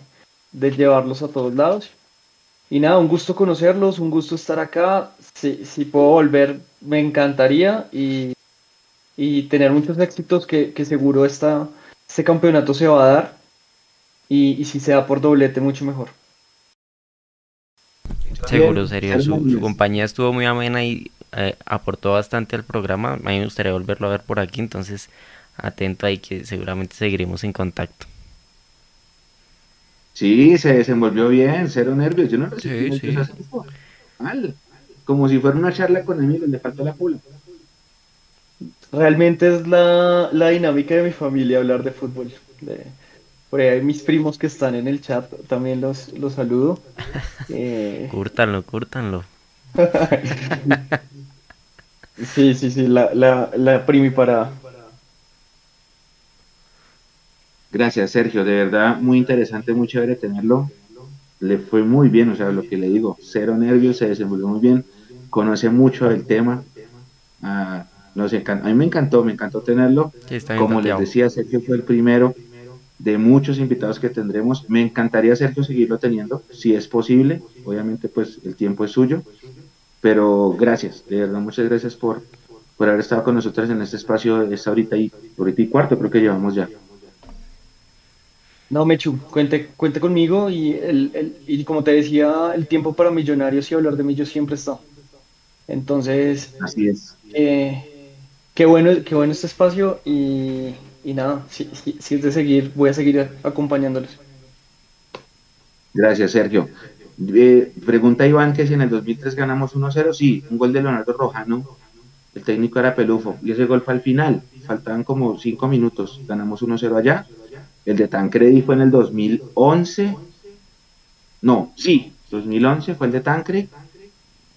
S4: de, llevarlos a todos lados. Y nada, un gusto conocerlos, un gusto estar acá. Si, si puedo volver, me encantaría. Y, y tener muchos éxitos que, seguro esta, este campeonato se va a dar y, si se da por doblete mucho mejor.
S2: Seguro, serio. Su, compañía estuvo muy amena y eh, aportó bastante al programa. A mí me gustaría volverlo a ver por aquí, entonces atento ahí que seguramente seguiremos en contacto.
S1: Sí, se desenvolvió bien, cero nervios. Yo no recibí sí, Mal. Como si fuera una charla con Emilio, le falta la pula.
S4: Realmente es la, dinámica de mi familia hablar de fútbol. por ahí hay mis primos que están en el chat, también los, los saludo. [LAUGHS]
S2: Eh... Cúrtanlo, cúrtanlo. [LAUGHS]
S4: sí, sí, sí, la, la, la primi para.
S1: Gracias, Sergio. De verdad, muy interesante, muy chévere tenerlo. Le fue muy bien, o sea, lo que le digo, cero nervios, se desenvolvió muy bien, conoce mucho del tema. Ah, a mí me encantó, me encantó tenerlo. Como les decía, Sergio fue el primero de muchos invitados que tendremos. Me encantaría, Sergio, seguirlo teniendo, si es posible. Obviamente, pues el tiempo es suyo. Pero gracias, de verdad, muchas gracias por, por haber estado con nosotros en este espacio, esta ahorita y, ahorita y cuarto, creo que llevamos ya.
S4: No, Mechu, cuente, cuente conmigo y, el, y como te decía, el tiempo para millonarios y hablar de mí yo siempre está. Entonces,
S1: así es.
S4: Eh, Qué bueno, qué bueno este espacio y, nada, si, es de seguir, voy a seguir acompañándoles.
S1: Gracias, Sergio. Eh, pregunta Iván que si en el 2003 ganamos 1-0, sí, un gol de Leonardo Rojano, el técnico era Pelufo, y ese gol fue al final, faltaban como 5 minutos, ganamos 1-0 allá. El de Tancredi fue en el 2011, no, sí, 2011 fue el de Tancredi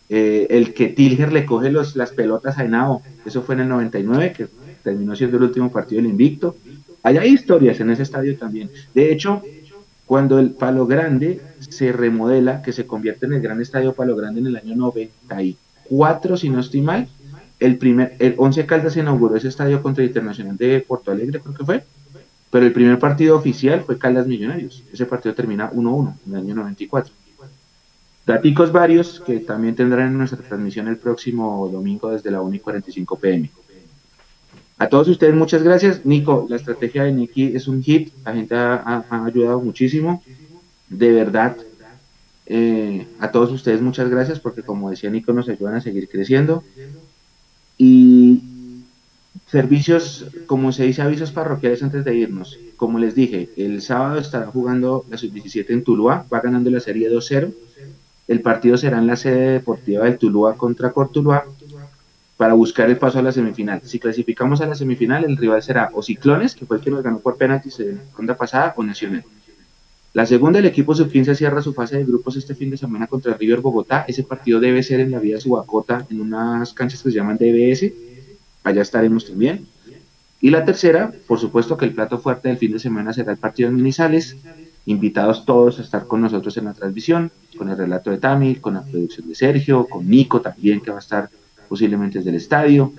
S1: eh, el que Tilger le coge los, las pelotas a Henao, eso fue en el 99, que terminó siendo el último partido del invicto. Hay historias en ese estadio también. De hecho, cuando el Palo Grande se remodela, que se convierte en el Gran Estadio Palo Grande en el año 94, si no estoy mal, el primer, el 11 Caldas inauguró ese estadio contra el Internacional de Porto Alegre, creo que fue, pero el primer partido oficial fue Caldas Millonarios. Ese partido termina 1-1 en el año 94. Daticos varios que también tendrán en nuestra transmisión el próximo domingo desde la 1 y 45 pm. A todos ustedes muchas gracias. Nico, la estrategia de Niki es un hit. La gente ha, ayudado muchísimo. De verdad, eh, a todos ustedes muchas gracias porque como decía Nico nos ayudan a seguir creciendo. Y Servicios, como se dice, avisos parroquiales antes de irnos. Como les dije, el sábado estará jugando la sub-17 en Tuluá, va ganando la serie 2-0. El partido será en la sede deportiva del Tuluá contra Cortuluá para buscar el paso a la semifinal. Si clasificamos a la semifinal, el rival será o Ciclones, que fue el que nos ganó por penaltis en ronda pasada, o Nacional. La segunda, el equipo sub-15 cierra su fase de grupos este fin de semana contra River Bogotá. Ese partido debe ser en la vía Subacota, en unas canchas que se llaman DBS allá estaremos también. Y la tercera, por supuesto que el plato fuerte del fin de semana será el partido de Minizales. Invitados todos a estar con nosotros en la transmisión, con el relato de Tami, con la producción de Sergio, con Nico también, que va a estar posiblemente desde el estadio,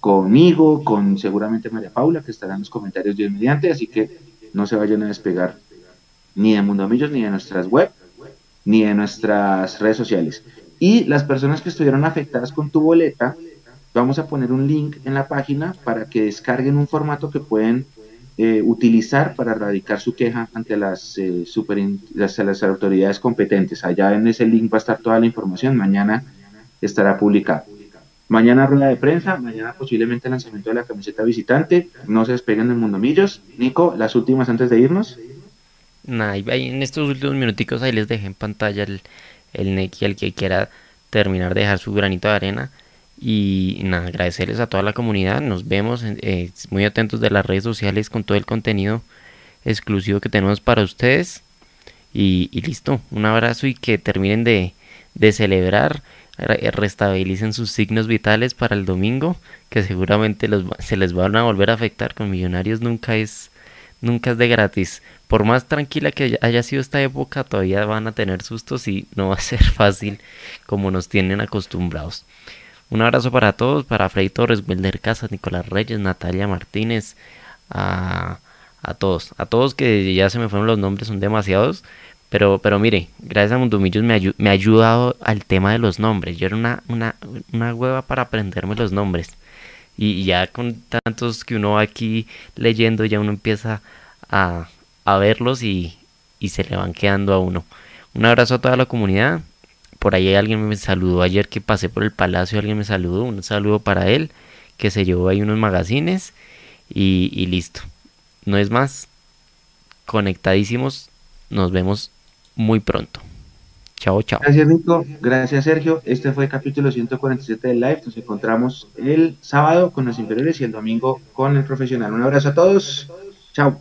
S1: conmigo, con seguramente María Paula, que estará en los comentarios de mediante, así que no se vayan a despegar ni de Mundo Millos, ni de nuestras web, ni de nuestras redes sociales. Y las personas que estuvieron afectadas con tu boleta, Vamos a poner un link en la página para que descarguen un formato que pueden eh, utilizar para radicar su queja ante las, eh, las, autoridades competentes. Allá en ese link va a estar toda la información. Mañana estará publicado. Mañana rueda de prensa, mañana posiblemente lanzamiento de la camiseta visitante. No se despeguen del Mundo Millos. Nico, las últimas antes de irnos.
S2: Nah, en estos últimos minuticos ahí les dejé en pantalla el, el Neki al que quiera terminar de dejar su granito de arena. Y nada, agradecerles a toda la comunidad. Nos vemos eh, muy atentos de las redes sociales con todo el contenido exclusivo que tenemos para ustedes. Y, listo, un abrazo y que terminen de, de celebrar, restabilicen sus signos vitales para el domingo, que seguramente los, se les van a volver a afectar. Con Millonarios nunca es, nunca es de gratis. Por más tranquila que haya sido esta época, todavía van a tener sustos y no va a ser [LAUGHS] fácil como nos tienen acostumbrados. Un abrazo para todos, para Freddy Torres, Wilder Casas, Nicolás Reyes, Natalia Martínez, a, a, todos, a todos que ya se me fueron los nombres, son demasiados. Pero, pero mire, gracias a Mundumillos me, me ha ayudado al tema de los nombres. Yo era una, una, una hueva para aprenderme los nombres. Y ya con tantos que uno va aquí leyendo, ya uno empieza a, a verlos y, y se le van quedando a uno. Un abrazo a toda la comunidad por ahí alguien me saludó ayer que pasé por el palacio, alguien me saludó, un saludo para él, que se llevó ahí unos magazines y, listo. No es más, conectadísimos, nos vemos muy pronto. Chao, chao.
S1: Gracias, Nico. Gracias, Sergio. Este fue el capítulo 147 del live. Nos encontramos el sábado con los inferiores y el domingo con el profesional. Un abrazo a todos. Chao.